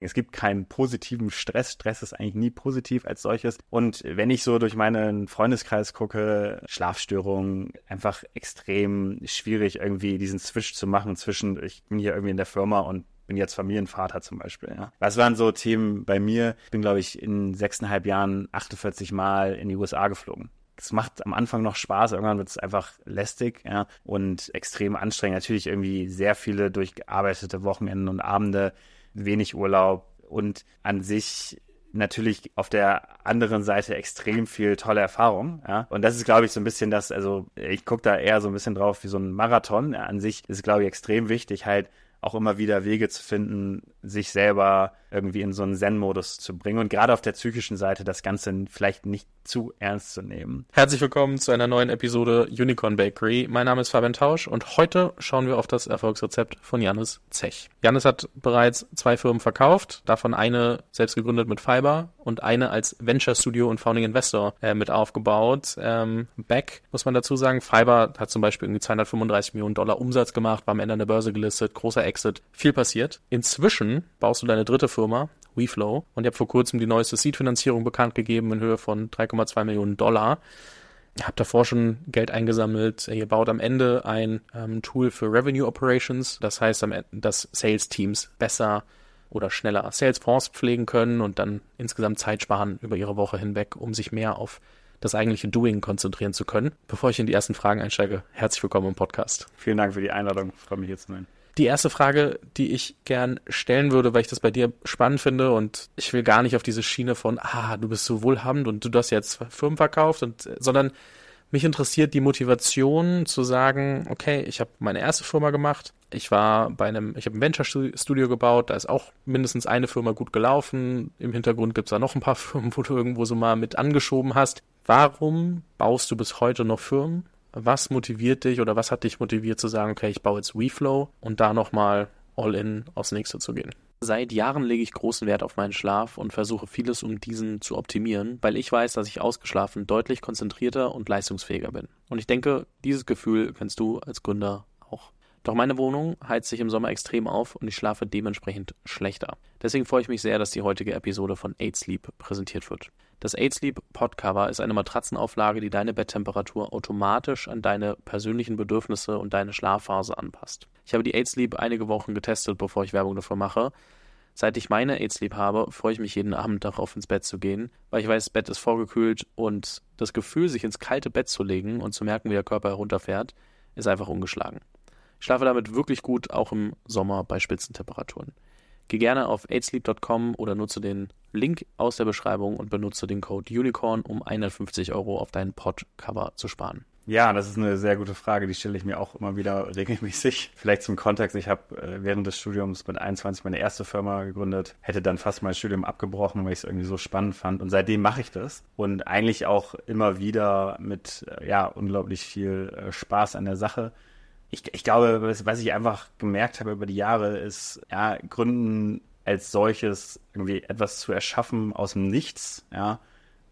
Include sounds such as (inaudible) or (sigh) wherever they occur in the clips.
Es gibt keinen positiven Stress. Stress ist eigentlich nie positiv als solches. Und wenn ich so durch meinen Freundeskreis gucke, Schlafstörungen, einfach extrem schwierig irgendwie diesen Switch zu machen zwischen, ich bin hier irgendwie in der Firma und bin jetzt Familienvater zum Beispiel. Ja. Was waren so Themen bei mir? Ich bin, glaube ich, in sechseinhalb Jahren 48 Mal in die USA geflogen es macht am Anfang noch Spaß, irgendwann wird es einfach lästig ja, und extrem anstrengend. Natürlich irgendwie sehr viele durchgearbeitete Wochenenden und Abende, wenig Urlaub und an sich natürlich auf der anderen Seite extrem viel tolle Erfahrung. Ja? Und das ist, glaube ich, so ein bisschen das, also ich gucke da eher so ein bisschen drauf wie so ein Marathon. An sich ist, glaube ich, extrem wichtig, halt auch immer wieder Wege zu finden, sich selber irgendwie in so einen Zen-Modus zu bringen und gerade auf der psychischen Seite das Ganze vielleicht nicht zu ernst zu nehmen. Herzlich willkommen zu einer neuen Episode Unicorn Bakery. Mein Name ist Fabian Tausch und heute schauen wir auf das Erfolgsrezept von Janis Zech. Janis hat bereits zwei Firmen verkauft, davon eine selbst gegründet mit Fiber und eine als Venture Studio und Founding Investor äh, mit aufgebaut. Ähm, Back muss man dazu sagen, Fiber hat zum Beispiel irgendwie 235 Millionen Dollar Umsatz gemacht, war am Ende an der Börse gelistet, großer Exit, viel passiert. Inzwischen baust du deine dritte Firma, WeFlow. Und ihr habt vor kurzem die neueste Seed-Finanzierung bekannt gegeben in Höhe von 3,2 Millionen Dollar. Ihr habt davor schon Geld eingesammelt. Ihr baut am Ende ein ähm, Tool für Revenue Operations. Das heißt, dass Sales-Teams besser oder schneller Salesforce pflegen können und dann insgesamt Zeit sparen über ihre Woche hinweg, um sich mehr auf das eigentliche Doing konzentrieren zu können. Bevor ich in die ersten Fragen einsteige, herzlich willkommen im Podcast. Vielen Dank für die Einladung. Freue mich jetzt zu sein. Die erste Frage, die ich gern stellen würde, weil ich das bei dir spannend finde und ich will gar nicht auf diese Schiene von, ah, du bist so wohlhabend und du hast jetzt Firmen verkauft und, sondern mich interessiert die Motivation zu sagen, okay, ich habe meine erste Firma gemacht, ich war bei einem, ich habe ein Venture Studio gebaut, da ist auch mindestens eine Firma gut gelaufen, im Hintergrund gibt's da noch ein paar (laughs) Firmen, wo du irgendwo so mal mit angeschoben hast. Warum baust du bis heute noch Firmen? Was motiviert dich oder was hat dich motiviert zu sagen, okay, ich baue jetzt WeFlow und da nochmal all in aufs nächste zu gehen? Seit Jahren lege ich großen Wert auf meinen Schlaf und versuche vieles, um diesen zu optimieren, weil ich weiß, dass ich ausgeschlafen deutlich konzentrierter und leistungsfähiger bin. Und ich denke, dieses Gefühl kennst du als Gründer auch. Doch meine Wohnung heizt sich im Sommer extrem auf und ich schlafe dementsprechend schlechter. Deswegen freue ich mich sehr, dass die heutige Episode von 8 Sleep präsentiert wird. Das 8 Sleep Podcover ist eine Matratzenauflage, die deine Betttemperatur automatisch an deine persönlichen Bedürfnisse und deine Schlafphase anpasst. Ich habe die 8 Sleep einige Wochen getestet, bevor ich Werbung dafür mache. Seit ich meine 8 Sleep habe, freue ich mich jeden Abend darauf, ins Bett zu gehen, weil ich weiß, das Bett ist vorgekühlt und das Gefühl, sich ins kalte Bett zu legen und zu merken, wie der Körper herunterfährt, ist einfach ungeschlagen. Ich schlafe damit wirklich gut, auch im Sommer bei Spitzentemperaturen. Geh gerne auf 8sleep.com oder nutze den Link aus der Beschreibung und benutze den Code UNICORN, um 150 Euro auf dein Podcover zu sparen. Ja, das ist eine sehr gute Frage, die stelle ich mir auch immer wieder regelmäßig. (laughs) Vielleicht zum Kontext, ich habe äh, während des Studiums mit 21 meine erste Firma gegründet, hätte dann fast mein Studium abgebrochen, weil ich es irgendwie so spannend fand und seitdem mache ich das und eigentlich auch immer wieder mit äh, ja, unglaublich viel äh, Spaß an der Sache ich, ich glaube, was, was ich einfach gemerkt habe über die Jahre, ist, ja, Gründen als solches irgendwie etwas zu erschaffen aus dem Nichts, ja,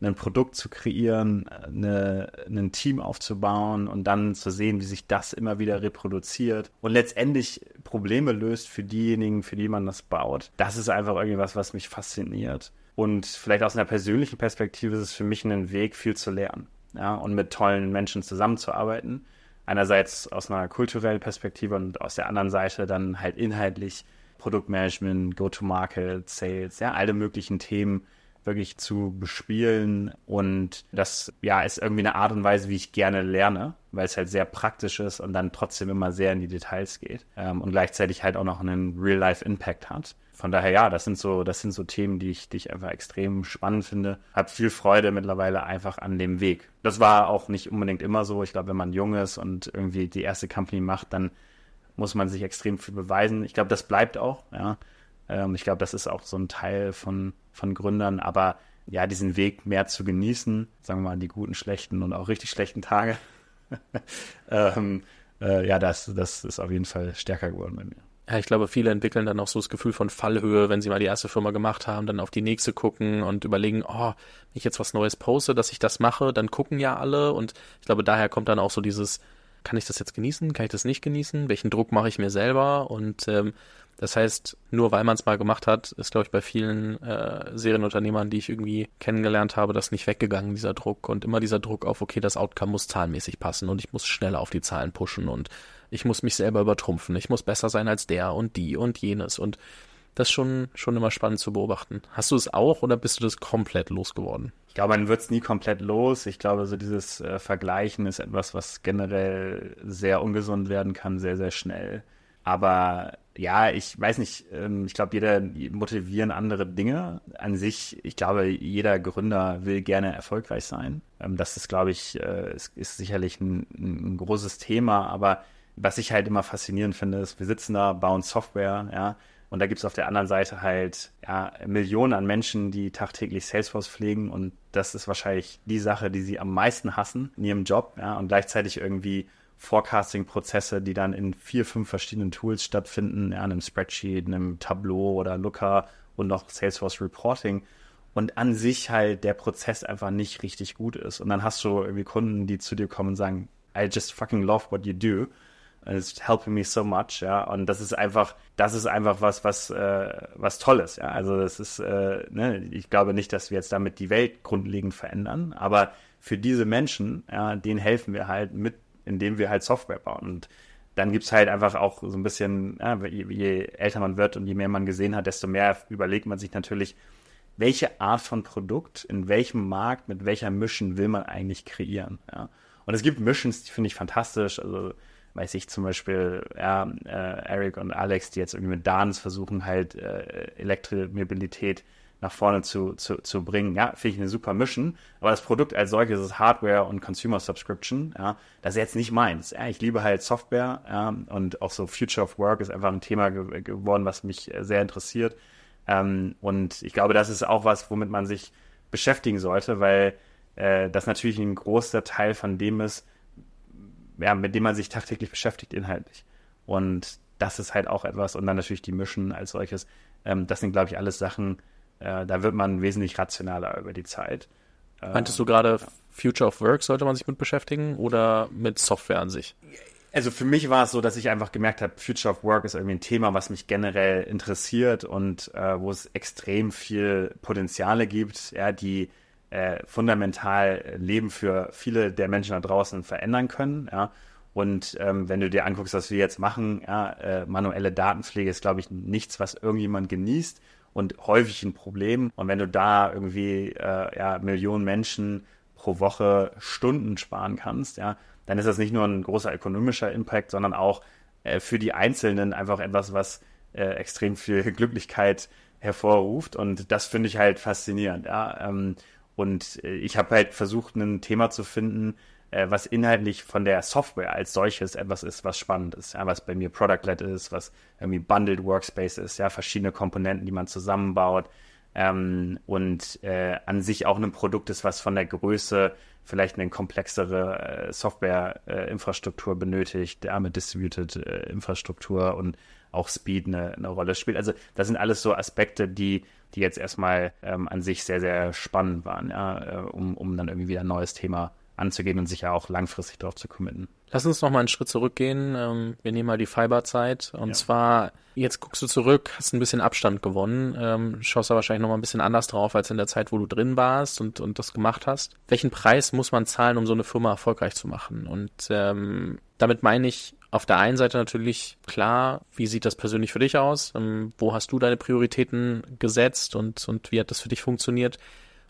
ein Produkt zu kreieren, eine, ein Team aufzubauen und dann zu sehen, wie sich das immer wieder reproduziert und letztendlich Probleme löst für diejenigen, für die man das baut. Das ist einfach irgendwas, was mich fasziniert. Und vielleicht aus einer persönlichen Perspektive ist es für mich ein Weg, viel zu lernen. Ja, und mit tollen Menschen zusammenzuarbeiten einerseits aus einer kulturellen Perspektive und aus der anderen Seite dann halt inhaltlich Produktmanagement, Go-to-Market, Sales, ja, alle möglichen Themen wirklich zu bespielen. Und das ja ist irgendwie eine Art und Weise, wie ich gerne lerne, weil es halt sehr praktisch ist und dann trotzdem immer sehr in die Details geht ähm, und gleichzeitig halt auch noch einen Real-Life-Impact hat. Von daher ja, das sind so, das sind so Themen, die ich, die ich einfach extrem spannend finde. Hab viel Freude mittlerweile einfach an dem Weg. Das war auch nicht unbedingt immer so. Ich glaube, wenn man jung ist und irgendwie die erste Company macht, dann muss man sich extrem viel beweisen. Ich glaube, das bleibt auch, ja. Ähm, ich glaube, das ist auch so ein Teil von, von Gründern, aber ja, diesen Weg mehr zu genießen, sagen wir mal, die guten, schlechten und auch richtig schlechten Tage. (laughs) ähm, äh, ja, das, das ist auf jeden Fall stärker geworden bei mir. Ja, ich glaube, viele entwickeln dann auch so das Gefühl von Fallhöhe, wenn sie mal die erste Firma gemacht haben, dann auf die nächste gucken und überlegen, oh, wenn ich jetzt was Neues poste, dass ich das mache, dann gucken ja alle. Und ich glaube, daher kommt dann auch so dieses, kann ich das jetzt genießen, kann ich das nicht genießen, welchen Druck mache ich mir selber? Und ähm, Das heißt, nur weil man es mal gemacht hat, ist, glaube ich, bei vielen äh, Serienunternehmern, die ich irgendwie kennengelernt habe, das nicht weggegangen, dieser Druck. Und immer dieser Druck auf, okay, das Outcome muss zahlenmäßig passen und ich muss schneller auf die Zahlen pushen und ich muss mich selber übertrumpfen. Ich muss besser sein als der und die und jenes. Und das ist schon, schon immer spannend zu beobachten. Hast du es auch oder bist du das komplett losgeworden? Ich glaube, man wird es nie komplett los. Ich glaube, so dieses äh, Vergleichen ist etwas, was generell sehr ungesund werden kann, sehr, sehr schnell. Aber ja, ich weiß nicht, ähm, ich glaube, jeder motivieren andere Dinge. An sich, ich glaube, jeder Gründer will gerne erfolgreich sein. Ähm, das ist, glaube ich, äh, ist, ist sicherlich ein, ein großes Thema. Aber was ich halt immer faszinierend finde, ist, wir sitzen da, bauen Software, ja, und da gibt es auf der anderen Seite halt ja, Millionen an Menschen, die tagtäglich Salesforce pflegen und das ist wahrscheinlich die Sache, die sie am meisten hassen in ihrem Job, ja, und gleichzeitig irgendwie Forecasting-Prozesse, die dann in vier, fünf verschiedenen Tools stattfinden, ja, einem Spreadsheet, einem Tableau oder Looker und noch Salesforce Reporting und an sich halt der Prozess einfach nicht richtig gut ist. Und dann hast du irgendwie Kunden, die zu dir kommen und sagen, I just fucking love what you do. It's helping me so much, ja. Und das ist einfach, das ist einfach was, was, äh, was Tolles, ja. Also das ist, äh, ne, ich glaube nicht, dass wir jetzt damit die Welt grundlegend verändern, aber für diese Menschen, ja, denen helfen wir halt mit, indem wir halt Software bauen. Und dann gibt's halt einfach auch so ein bisschen, ja, je, je älter man wird und je mehr man gesehen hat, desto mehr überlegt man sich natürlich, welche Art von Produkt, in welchem Markt, mit welcher Mission will man eigentlich kreieren, ja. Und es gibt Missions, die finde ich fantastisch, also weiß ich zum Beispiel, ja, äh, Eric und Alex, die jetzt irgendwie mit Dance versuchen, halt äh, Elektromobilität nach vorne zu, zu, zu bringen. Ja, finde ich eine super Mission. Aber das Produkt als solches ist Hardware und Consumer Subscription. Ja, das ist jetzt nicht meins. Ja, ich liebe halt Software. Ja, und auch so Future of Work ist einfach ein Thema ge geworden, was mich sehr interessiert. Ähm, und ich glaube, das ist auch was, womit man sich beschäftigen sollte, weil äh, das natürlich ein großer Teil von dem ist, ja, mit dem man sich tagtäglich beschäftigt inhaltlich. Und das ist halt auch etwas, und dann natürlich die Mischen als solches, ähm, das sind, glaube ich, alles Sachen, äh, da wird man wesentlich rationaler über die Zeit. Äh, Meintest du gerade, Future of Work sollte man sich mit beschäftigen oder mit Software an sich? Also für mich war es so, dass ich einfach gemerkt habe, Future of Work ist irgendwie ein Thema, was mich generell interessiert und äh, wo es extrem viel Potenziale gibt, ja, die äh, fundamental Leben für viele der Menschen da draußen verändern können. Ja. Und ähm, wenn du dir anguckst, was wir jetzt machen, ja, äh, manuelle Datenpflege ist, glaube ich, nichts, was irgendjemand genießt und häufig ein Problem. Und wenn du da irgendwie äh, ja, Millionen Menschen pro Woche Stunden sparen kannst, ja, dann ist das nicht nur ein großer ökonomischer Impact, sondern auch äh, für die Einzelnen einfach etwas, was äh, extrem viel (laughs) Glücklichkeit hervorruft. Und das finde ich halt faszinierend. Ja. Ähm, und äh, ich habe halt versucht, ein Thema zu finden, äh, was inhaltlich von der Software als solches etwas ist, was spannend ist, ja, was bei mir Product-led ist, was irgendwie Bundled Workspace ist, ja, verschiedene Komponenten, die man zusammenbaut ähm, und äh, an sich auch ein Produkt ist, was von der Größe vielleicht eine komplexere äh, Software-Infrastruktur äh, benötigt, ja, mit Distributed äh, Infrastruktur und auch Speed eine, eine Rolle spielt. Also das sind alles so Aspekte, die, die jetzt erstmal ähm, an sich sehr, sehr spannend waren, ja, äh, um, um dann irgendwie wieder ein neues Thema anzugehen und sich ja auch langfristig darauf zu committen. Lass uns noch mal einen Schritt zurückgehen. Ähm, wir nehmen mal die Fiberzeit. Und ja. zwar, jetzt guckst du zurück, hast ein bisschen Abstand gewonnen, ähm, schaust da wahrscheinlich noch mal ein bisschen anders drauf als in der Zeit, wo du drin warst und, und das gemacht hast. Welchen Preis muss man zahlen, um so eine Firma erfolgreich zu machen? Und ähm, damit meine ich, auf der einen Seite natürlich klar, wie sieht das persönlich für dich aus? Ähm, wo hast du deine Prioritäten gesetzt und, und wie hat das für dich funktioniert?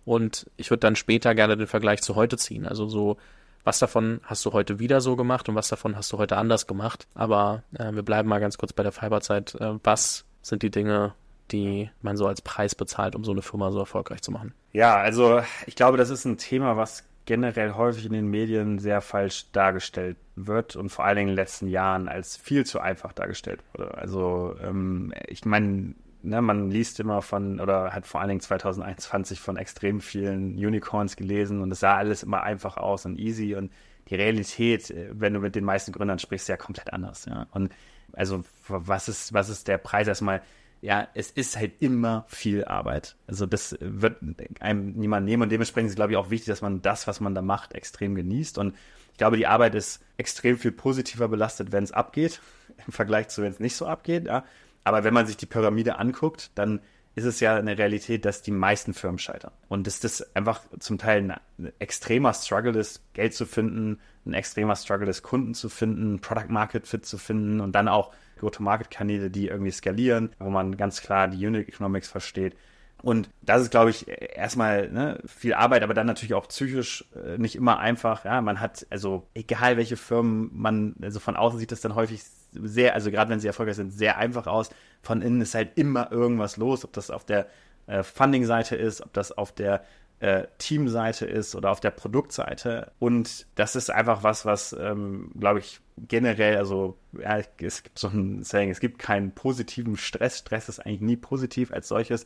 Und ich würde dann später gerne den Vergleich zu heute ziehen. Also so, was davon hast du heute wieder so gemacht und was davon hast du heute anders gemacht? Aber äh, wir bleiben mal ganz kurz bei der Fiberzeit. Äh, was sind die Dinge, die man so als Preis bezahlt, um so eine Firma so erfolgreich zu machen? Ja, also ich glaube, das ist ein Thema, was generell häufig in den Medien sehr falsch dargestellt wird und vor allen Dingen in den letzten Jahren als viel zu einfach dargestellt wurde. Also ähm, ich meine, ne, man liest immer von, oder hat vor allen Dingen 2021 von extrem vielen Unicorns gelesen und es sah alles immer einfach aus und easy und die Realität, äh, wenn du mit den meisten Gründern sprichst, ist ja komplett anders. Ja. Und also was ist, was ist der Preis erstmal? Ja, es ist halt immer viel Arbeit. Also das wird einem niemand nehmen und dementsprechend ist, glaube ich, auch wichtig, dass man das, was man da macht, extrem genießt. Und ich glaube, die Arbeit ist extrem viel positiver belastet, wenn es abgeht, (laughs) im Vergleich zu, wenn es nicht so abgeht. Ja. Aber wenn man sich die Pyramide anguckt, dann ist es ja eine Realität, dass die meisten Firmen scheitern. Und dass das einfach zum Teil ein extremer Struggle ist, Geld zu finden, ein extremer Struggle ist, Kunden zu finden, Product Market Fit zu finden und dann auch Go-to-Market-Kanäle, die irgendwie skalieren, wo man ganz klar die Unit Economics versteht. Und das ist, glaube ich, erstmal ne, viel Arbeit, aber dann natürlich auch psychisch äh, nicht immer einfach. Ja, man hat, also egal welche Firmen man, also von außen sieht das dann häufig sehr, also gerade wenn sie erfolgreich sind, sehr einfach aus. Von innen ist halt immer irgendwas los, ob das auf der äh, Funding-Seite ist, ob das auf der äh, Teamseite ist oder auf der Produktseite. Und das ist einfach was, was, ähm, glaube ich, generell, also ja, es gibt so ein Saying, es gibt keinen positiven Stress. Stress ist eigentlich nie positiv als solches.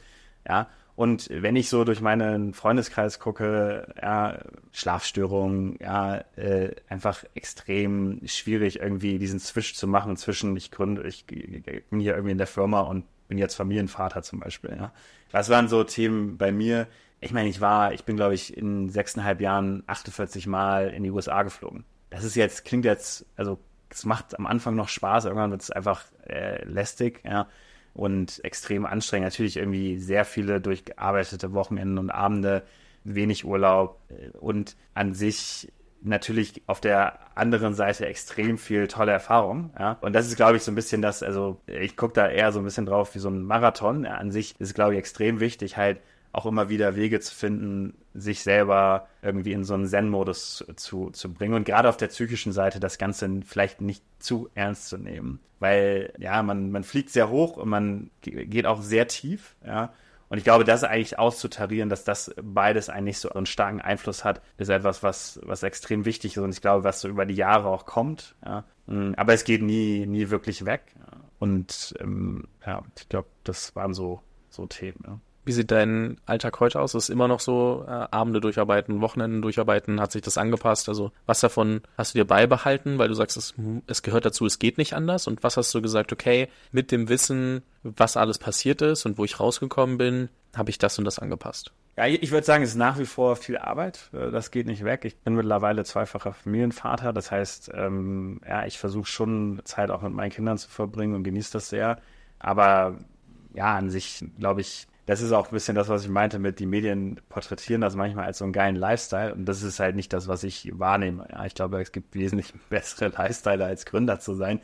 Ja, und wenn ich so durch meinen Freundeskreis gucke, ja, Schlafstörungen, ja, äh, einfach extrem schwierig, irgendwie diesen Switch zu machen zwischen ich gründe, ich, ich bin hier irgendwie in der Firma und bin jetzt Familienvater zum Beispiel, ja. Das waren so Themen bei mir. Ich meine, ich war, ich bin, glaube ich, in sechseinhalb Jahren 48 Mal in die USA geflogen. Das ist jetzt, klingt jetzt, also es macht am Anfang noch Spaß, irgendwann wird es einfach äh, lästig, ja und extrem anstrengend. Natürlich irgendwie sehr viele durchgearbeitete Wochenenden und Abende, wenig Urlaub und an sich natürlich auf der anderen Seite extrem viel tolle Erfahrung. Ja? Und das ist, glaube ich, so ein bisschen das, also ich gucke da eher so ein bisschen drauf wie so ein Marathon. Ja, an sich ist, glaube ich, extrem wichtig, halt auch immer wieder Wege zu finden, sich selber irgendwie in so einen Zen-Modus zu, zu bringen und gerade auf der psychischen Seite das Ganze vielleicht nicht zu ernst zu nehmen. Weil, ja, man, man fliegt sehr hoch und man geht auch sehr tief, ja. Und ich glaube, das eigentlich auszutarieren, dass das beides eigentlich so einen starken Einfluss hat, ist etwas, was, was extrem wichtig ist und ich glaube, was so über die Jahre auch kommt, ja. Aber es geht nie, nie wirklich weg. Und ähm, ja, ich glaube, das waren so, so Themen, ja. Wie sieht dein Alltag heute aus? Ist immer noch so, äh, Abende durcharbeiten, Wochenenden durcharbeiten? Hat sich das angepasst? Also was davon hast du dir beibehalten, weil du sagst, es, es gehört dazu, es geht nicht anders? Und was hast du gesagt, okay, mit dem Wissen, was alles passiert ist und wo ich rausgekommen bin, habe ich das und das angepasst? Ja, ich würde sagen, es ist nach wie vor viel Arbeit. Das geht nicht weg. Ich bin mittlerweile zweifacher Familienvater. Das heißt, ähm, ja, ich versuche schon Zeit auch mit meinen Kindern zu verbringen und genieße das sehr. Aber ja, an sich, glaube ich, das ist auch ein bisschen das, was ich meinte mit, die Medien porträtieren das manchmal als so einen geilen Lifestyle und das ist halt nicht das, was ich wahrnehme. Ja, ich glaube, es gibt wesentlich (laughs) bessere Lifestyle als Gründer zu sein.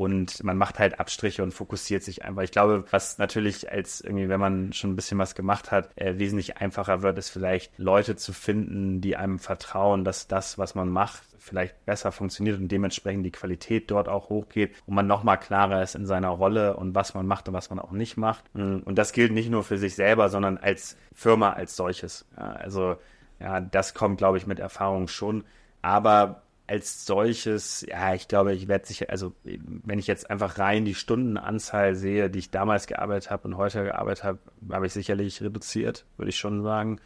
Und man macht halt Abstriche und fokussiert sich einfach. Ich glaube, was natürlich als irgendwie, wenn man schon ein bisschen was gemacht hat, äh, wesentlich einfacher wird, ist vielleicht Leute zu finden, die einem vertrauen, dass das, was man macht, vielleicht besser funktioniert und dementsprechend die Qualität dort auch hochgeht und man nochmal klarer ist in seiner Rolle und was man macht und was man auch nicht macht. Mm, und das gilt nicht nur für sich selber, sondern als Firma als solches. Ja, also ja, das kommt, glaube ich, mit Erfahrung schon. Aber als solches, ja, ich glaube, ich werde sicher, also wenn ich jetzt einfach rein die Stundenanzahl sehe, die ich damals gearbeitet habe und heute gearbeitet habe, habe ich sicherlich reduziert, würde ich schon sagen.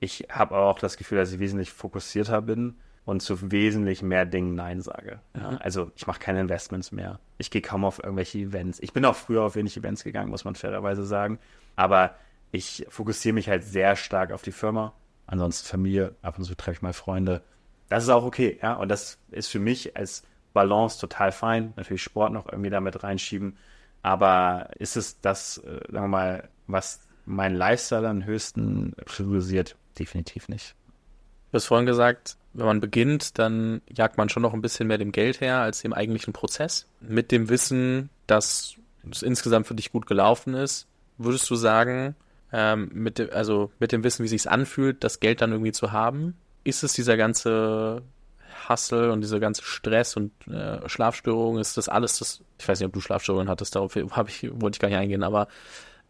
Ich habe auch das Gefühl, dass ich wesentlich fokussierter bin und zu wesentlich mehr Dingen Nein sage. Ja, mhm. also ich mache keine Investments mehr. Ich gehe kaum auf irgendwelche Events. Ich bin auch früher auf wenig Events gegangen, muss man fairerweise sagen. Aber ich fokussiere mich halt sehr stark auf die Firma. Ansonsten Familie, ab und zu treffe ich mal Freunde. Das ist auch okay, ja. Und das ist für mich als Balance total fein. Natürlich Sport noch irgendwie damit reinschieben. Aber ist es das, äh, sagen wir mal, was mein Lifestyle am höchsten priorisiert? Definitiv nicht. Du hast vorhin gesagt, wenn man beginnt, dann jagt man schon noch ein bisschen mehr dem Geld her als dem eigentlichen Prozess. Mit dem Wissen, dass es insgesamt für dich gut gelaufen ist, würdest du sagen, ähm, mit dem, also mit dem Wissen, wie sich anfühlt, das Geld dann irgendwie zu haben, ist es dieser ganze Hustle und dieser ganze Stress und äh, Schlafstörungen, ist das alles das, ich weiß nicht, ob du Schlafstörungen hattest, darauf hab ich, wollte ich gar nicht eingehen, aber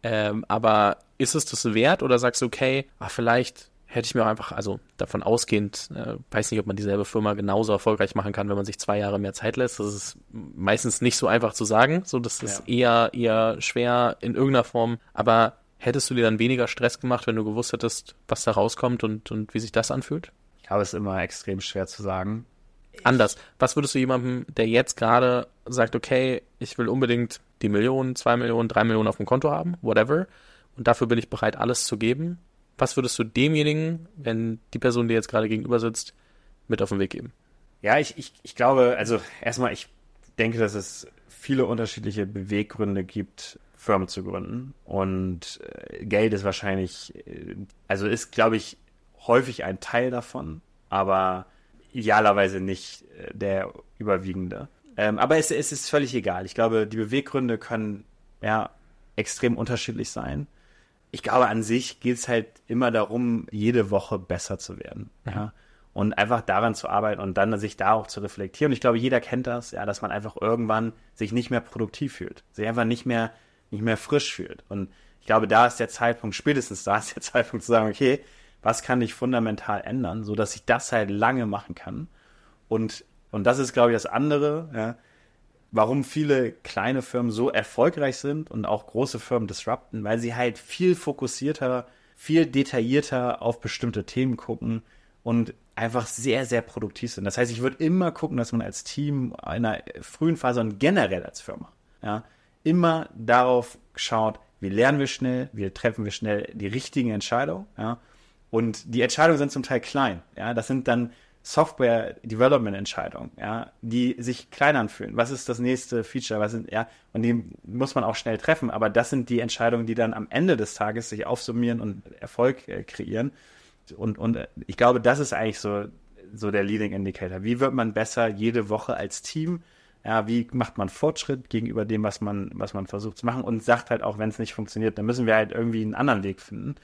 ähm, aber ist es das wert oder sagst du, okay, ach, vielleicht hätte ich mir auch einfach, also davon ausgehend, äh, weiß nicht, ob man dieselbe Firma genauso erfolgreich machen kann, wenn man sich zwei Jahre mehr Zeit lässt. Das ist meistens nicht so einfach zu sagen. So, das ist ja. eher, eher schwer in irgendeiner Form. Aber hättest du dir dann weniger Stress gemacht, wenn du gewusst hättest, was da rauskommt und, und wie sich das anfühlt? Ich glaube, es ist immer extrem schwer zu sagen. Anders. Was würdest du jemandem, der jetzt gerade sagt, okay, ich will unbedingt die Millionen, zwei Millionen, drei Millionen auf dem Konto haben, whatever, und dafür bin ich bereit, alles zu geben, was würdest du demjenigen, wenn die Person, die jetzt gerade gegenüber sitzt, mit auf den Weg geben? Ja, ich, ich, ich glaube, also erstmal, ich denke, dass es viele unterschiedliche Beweggründe gibt, Firmen zu gründen. Und äh, Geld ist wahrscheinlich, äh, also ist, glaube ich, häufig ein Teil davon, aber idealerweise nicht äh, der überwiegende. Ähm, aber es, es ist völlig egal. Ich glaube, die Beweggründe können ja extrem unterschiedlich sein. Ich glaube, an sich geht es halt immer darum, jede Woche besser zu werden. Mhm. Ja? Und einfach daran zu arbeiten und dann sich da auch zu reflektieren. Und ich glaube, jeder kennt das, ja, dass man einfach irgendwann sich nicht mehr produktiv fühlt, sich einfach nicht mehr, nicht mehr frisch fühlt. Und ich glaube, da ist der Zeitpunkt, spätestens da ist der (laughs) Zeitpunkt zu sagen, okay, was kann ich fundamental ändern, so dass ich das halt lange machen kann. Und, und das ist, glaube ich, das andere, ja, warum viele kleine Firmen so erfolgreich sind und auch große Firmen disrupten, weil sie halt viel fokussierter, viel detaillierter auf bestimmte Themen gucken und einfach sehr, sehr produktiv sind. Das heißt, ich würde immer gucken, dass man als Team in einer frühen Phase und generell als Firma, ja, immer darauf schaut, wie lernen wir schnell, wie treffen wir schnell die richtigen Entscheidungen, ja, und die Entscheidungen sind zum Teil klein. Ja, das sind dann Software-Development-Entscheidungen, ja, die sich klein anfühlen. Was ist das nächste Feature? Was sind, ja, und die muss man auch schnell treffen. Aber das sind die Entscheidungen, die dann am Ende des Tages sich aufsummieren und Erfolg äh, kreieren. Und, und äh, ich glaube, das ist eigentlich so, so der Leading Indicator. Wie wird man besser jede Woche als Team? Ja, wie macht man Fortschritt gegenüber dem, was man, was man versucht zu machen und sagt halt auch, wenn es nicht funktioniert, dann müssen wir halt irgendwie einen anderen Weg finden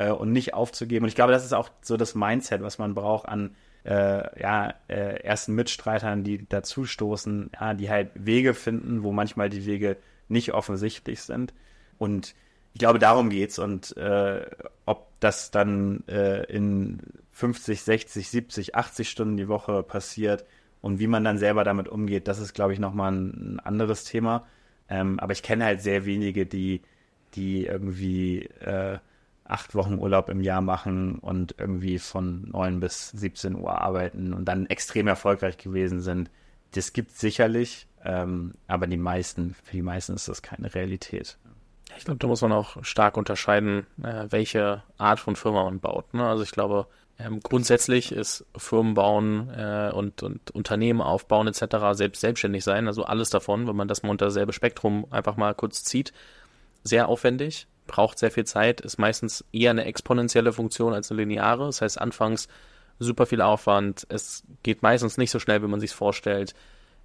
äh, und nicht aufzugeben. Und ich glaube, das ist auch so das Mindset, was man braucht an äh, ja, äh, ersten Mitstreitern, die dazustoßen, ja, die halt Wege finden, wo manchmal die Wege nicht offensichtlich sind. Und ich glaube, darum geht's. Und äh, ob das dann äh, in 50, 60, 70, 80 Stunden die Woche passiert und wie man dann selber damit umgeht, das ist, glaube ich, nochmal ein, ein anderes Thema. Ähm, aber ich kenne halt sehr wenige, die, die irgendwie äh, acht Wochen Urlaub im Jahr machen und irgendwie von neun bis 17 Uhr arbeiten und dann extrem erfolgreich gewesen sind. Das gibt sicherlich, ähm, aber die meisten, für die meisten ist das keine Realität. Ich glaube, da muss man auch stark unterscheiden, äh, welche Art von Firma man baut. Ne? Also ich glaube, ähm, grundsätzlich ist Firmen bauen äh, und, und Unternehmen aufbauen etc., selbst selbstständig sein, also alles davon, wenn man das mal unter dasselbe Spektrum einfach mal kurz zieht, sehr aufwendig braucht sehr viel Zeit, ist meistens eher eine exponentielle Funktion als eine lineare. Das heißt, anfangs super viel Aufwand. Es geht meistens nicht so schnell, wie man sich vorstellt.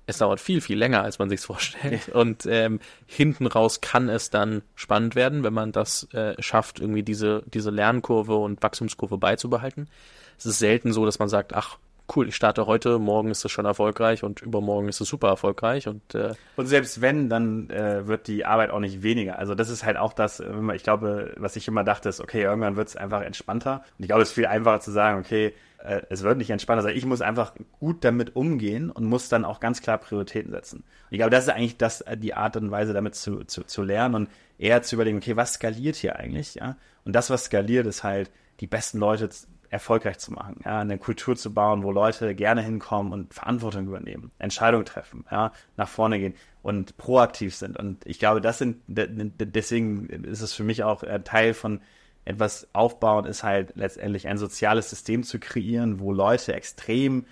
Es dauert viel, viel länger, als man sich vorstellt. Und ähm, hinten raus kann es dann spannend werden, wenn man das äh, schafft, irgendwie diese, diese Lernkurve und Wachstumskurve beizubehalten. Es ist selten so, dass man sagt, ach, cool, ich starte heute, morgen ist es schon erfolgreich und übermorgen ist es super erfolgreich. Und, äh, und selbst wenn, dann äh, wird die Arbeit auch nicht weniger. Also das ist halt auch das, ich glaube, was ich immer dachte, ist, okay, irgendwann wird es einfach entspannter. Und ich glaube, es ist viel einfacher zu sagen, okay, äh, es wird nicht entspannter, sondern ich muss einfach gut damit umgehen und muss dann auch ganz klar Prioritäten setzen. Und ich glaube, das ist eigentlich das, die Art und Weise, damit zu, zu, zu lernen und eher zu überlegen, okay, was skaliert hier eigentlich, ja? Und das, was skaliert, ist halt, die besten Leute erfolgreich zu machen, ja, eine Kultur zu bauen, wo Leute gerne hinkommen und Verantwortung übernehmen, Entscheidungen treffen, ja, nach vorne gehen und proaktiv sind. Und ich glaube, das sind, deswegen ist es für mich auch Teil von etwas aufbauen, ist halt letztendlich ein soziales System zu kreieren, wo Leute extrem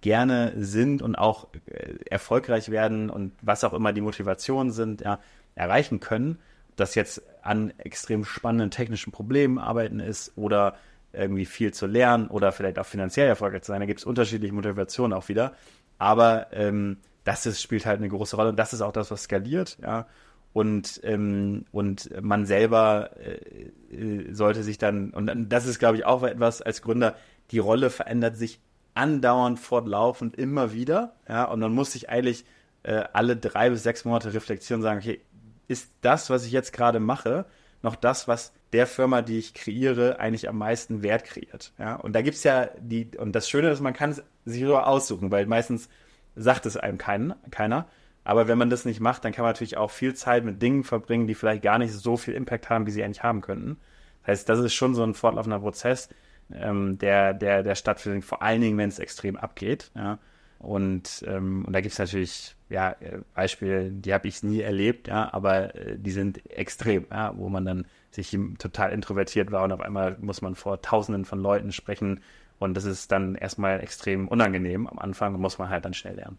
gerne sind und auch äh, erfolgreich werden und was auch immer die Motivationen sind, ja, erreichen können. Das jetzt an extrem spannenden technischen Problemen arbeiten ist oder irgendwie viel zu lernen oder vielleicht auch finanziell erfolgreich zu sein. Da gibt es unterschiedliche Motivationen auch wieder. Aber ähm, das ist, spielt halt eine große Rolle und das ist auch das, was skaliert, ja. Und, ähm, und man selber äh, äh sollte sich dann, und das ist, glaube ich, auch etwas als Gründer, die Rolle verändert sich andauernd, fortlaufend, immer wieder, ja, und man muss sich eigentlich äh, alle drei bis sechs Monate reflektieren und sagen, okay, ist das, was ich jetzt gerade mache, noch das, was der Firma, die ich kreiere, eigentlich am meisten Wert kreiert. Ja? Und da gibt's ja die, und das Schöne ist, man kann es sich so aussuchen, weil meistens sagt es einem kein, keiner. Aber wenn man das nicht macht, dann kann man natürlich auch viel Zeit mit Dingen verbringen, die vielleicht gar nicht so viel Impact haben, wie sie eigentlich haben könnten. Das heißt, das ist schon so ein fortlaufender Prozess, ähm, der, der, der stattfindet, vor allen Dingen, wenn es extrem abgeht. Ja? Und, ähm, und da gibt's natürlich ja, Beispiele, die habe ich nie erlebt, ja, aber äh, die sind extrem, ja, wo man dann sich total introvertiert war und auf einmal muss man vor tausenden von Leuten sprechen und das ist dann erstmal extrem unangenehm. Am Anfang muss man halt dann schnell lernen.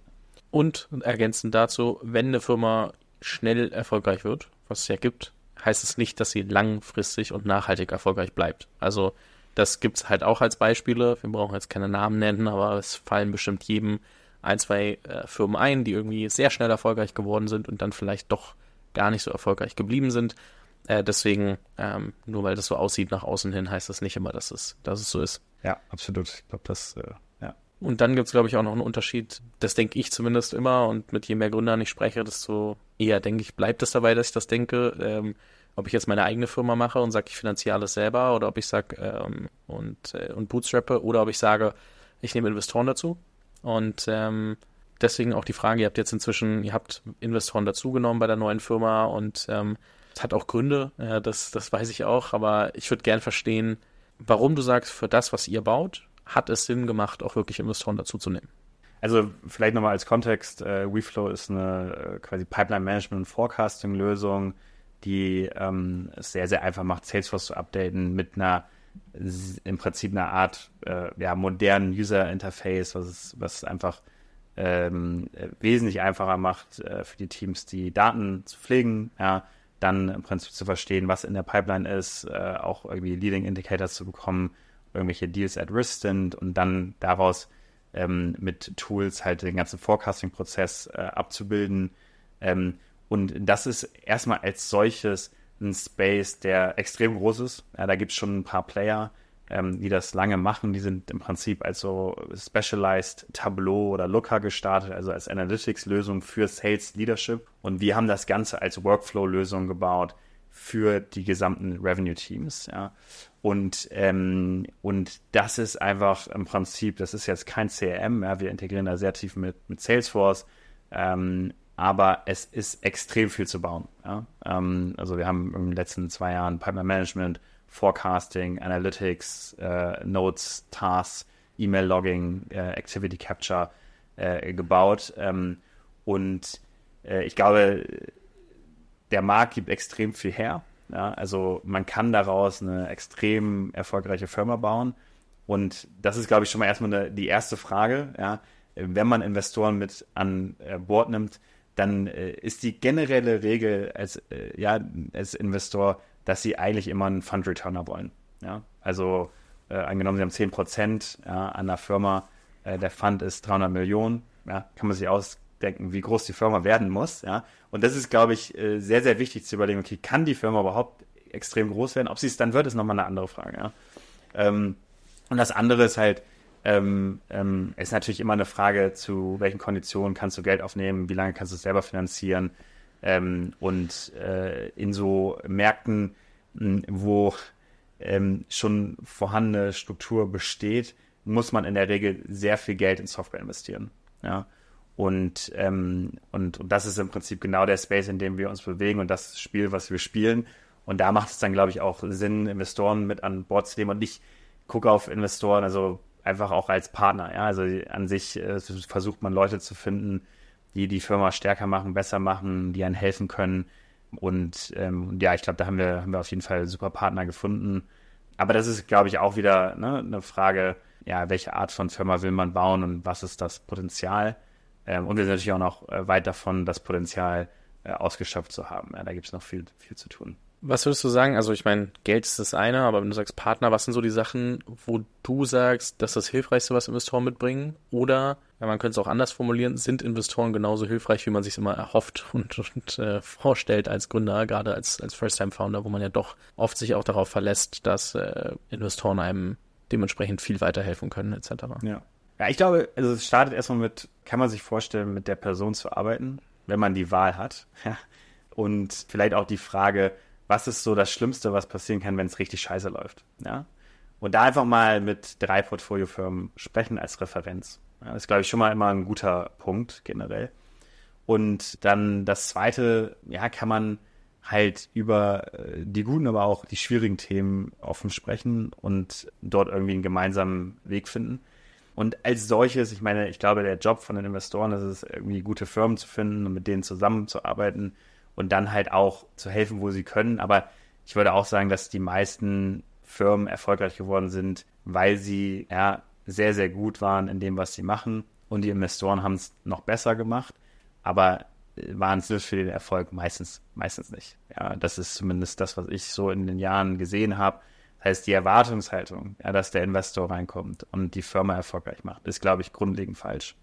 Und ergänzend dazu, wenn eine Firma schnell erfolgreich wird, was es ja gibt, heißt es nicht, dass sie langfristig und nachhaltig erfolgreich bleibt. Also das gibt es halt auch als Beispiele. Wir brauchen jetzt keine Namen nennen, aber es fallen bestimmt jedem ein, zwei äh, Firmen ein, die irgendwie sehr schnell erfolgreich geworden sind und dann vielleicht doch gar nicht so erfolgreich geblieben sind. Äh, deswegen, ähm, nur weil das so aussieht nach außen hin, heißt das nicht immer, dass es, dass es so ist. Ja, absolut. Ich glaube, das, äh, ja. Und dann gibt es, glaube ich, auch noch einen Unterschied. Das denke ich zumindest immer und mit je mehr Gründern ich spreche, desto eher denke ich, bleibt es dabei, dass ich das denke. Ähm, ob ich jetzt meine eigene Firma mache und sage, ich finanziere alles selber oder ob ich sage ähm, und, äh, und bootstrappe oder ob ich sage, ich nehme Investoren dazu. Und ähm, deswegen auch die Frage, ihr habt jetzt inzwischen, ihr habt Investoren dazugenommen bei der neuen Firma und ähm, es hat auch Gründe, äh, das, das weiß ich auch, aber ich würde gern verstehen, warum du sagst, für das, was ihr baut, hat es Sinn gemacht, auch wirklich Investoren dazuzunehmen. Also vielleicht nochmal als Kontext, äh, WeFlow ist eine äh, quasi Pipeline Management und Forecasting Lösung, die ähm, es sehr, sehr einfach macht, Salesforce zu updaten mit einer im Prinzip einer Art äh, ja, modernen User Interface, was es, was einfach ähm, wesentlich einfacher macht äh, für die Teams, die Daten zu pflegen, ja, dann im Prinzip zu verstehen, was in der Pipeline ist, äh, auch irgendwie Leading Indicators zu bekommen, irgendwelche Deals at risk sind und dann daraus ähm, mit Tools halt den ganzen Forecasting-Prozess äh, abzubilden. Ähm, und das ist erstmal als solches ein Space, der extrem groß ist. Ja, da gibt es schon ein paar Player, ähm, die das lange machen. Die sind im Prinzip als so Specialized Tableau oder Looker gestartet, also als Analytics-Lösung für Sales Leadership. Und wir haben das Ganze als Workflow-Lösung gebaut für die gesamten Revenue-Teams. Ja. Und, ähm, und das ist einfach im Prinzip, das ist jetzt kein CRM, ja, wir integrieren da sehr tief mit, mit Salesforce. Ähm, aber es ist extrem viel zu bauen. Ja? Ähm, also wir haben in den letzten zwei Jahren Pipeline Management, Forecasting, Analytics, äh, Notes, Tasks, E-Mail-Logging, äh, Activity Capture äh, gebaut. Ähm, und äh, ich glaube, der Markt gibt extrem viel her. Ja? Also man kann daraus eine extrem erfolgreiche Firma bauen. Und das ist, glaube ich, schon mal erstmal die erste Frage. Ja? Wenn man Investoren mit an äh, Bord nimmt, dann äh, ist die generelle Regel als, ja, als Investor, dass sie eigentlich immer einen Fund Returner wollen. Ja? Also äh, angenommen, sie haben 10 Prozent ja, an der Firma, äh, der Fund ist 300 Millionen, ja, kann man sich ausdenken, wie groß die Firma werden muss. Ja? Und das ist, glaube ich, äh, sehr, sehr wichtig zu überlegen, okay, kann die Firma überhaupt extrem groß werden? Ob sie es dann wird, ist nochmal eine andere Frage. Ja? Ähm, und das andere ist halt, ähm, ähm, ist natürlich immer eine Frage, zu welchen Konditionen kannst du Geld aufnehmen, wie lange kannst du es selber finanzieren. Ähm, und äh, in so Märkten, wo ähm, schon vorhandene Struktur besteht, muss man in der Regel sehr viel Geld in Software investieren. Ja? Und, ähm, und, und das ist im Prinzip genau der Space, in dem wir uns bewegen und das Spiel, was wir spielen. Und da macht es dann, glaube ich, auch Sinn, Investoren mit an Bord zu nehmen. Und ich gucke auf Investoren, also einfach auch als Partner. Ja? Also an sich äh, versucht man Leute zu finden, die die Firma stärker machen, besser machen, die einen helfen können. Und ähm, ja, ich glaube, da haben wir, haben wir auf jeden Fall super Partner gefunden. Aber das ist, glaube ich, auch wieder ne, eine Frage, ja, welche Art von Firma will man bauen und was ist das Potenzial? Ähm, und wir sind natürlich auch noch äh, weit davon, das Potenzial äh, ausgeschöpft zu haben. Ja, da gibt es noch viel, viel zu tun. Was würdest du sagen? Also ich meine, Geld ist das eine, aber wenn du sagst Partner, was sind so die Sachen, wo du sagst, das ist das Hilfreichste, was Investoren mitbringen? Oder, ja, man könnte es auch anders formulieren, sind Investoren genauso hilfreich, wie man sich immer erhofft (laughs) und, und äh, vorstellt als Gründer, gerade als, als First-Time-Founder, wo man ja doch oft sich auch darauf verlässt, dass äh, Investoren einem dementsprechend viel weiterhelfen können, etc. Ja. Ja, ich glaube, also es startet erstmal mit, kann man sich vorstellen, mit der Person zu arbeiten, wenn man die Wahl hat. (laughs) Ja. Und vielleicht auch die Frage, was ist so das Schlimmste, was passieren kann, wenn es richtig scheiße läuft. Ja? Und da einfach mal mit drei Portfoliofirmen sprechen als Referenz. Ja, das ist, glaube ich, schon mal immer ein guter Punkt generell. Und dann das zweite, ja, kann man halt über äh, die guten, aber auch die schwierigen Themen offen sprechen und dort irgendwie einen gemeinsamen Weg finden. Und als solches, ich meine, ich glaube, der Job von den Investoren ist es, irgendwie gute Firmen zu finden und mit denen zusammenzuarbeiten und dann halt auch zu helfen, wo sie können. Aber ich würde auch sagen, dass die meisten Firmen erfolgreich geworden sind, weil sie ja sehr, sehr gut waren in dem, was sie machen. Und die Investoren haben es noch besser gemacht. Aber waren es für den Erfolg meistens, meistens nicht. Ja, das ist zumindest das, was ich so in den Jahren gesehen habe. Das heißt, die Erwartungshaltung, ja, dass der Investor reinkommt und die Firma erfolgreich macht, ist, glaube ich, grundlegend falsch.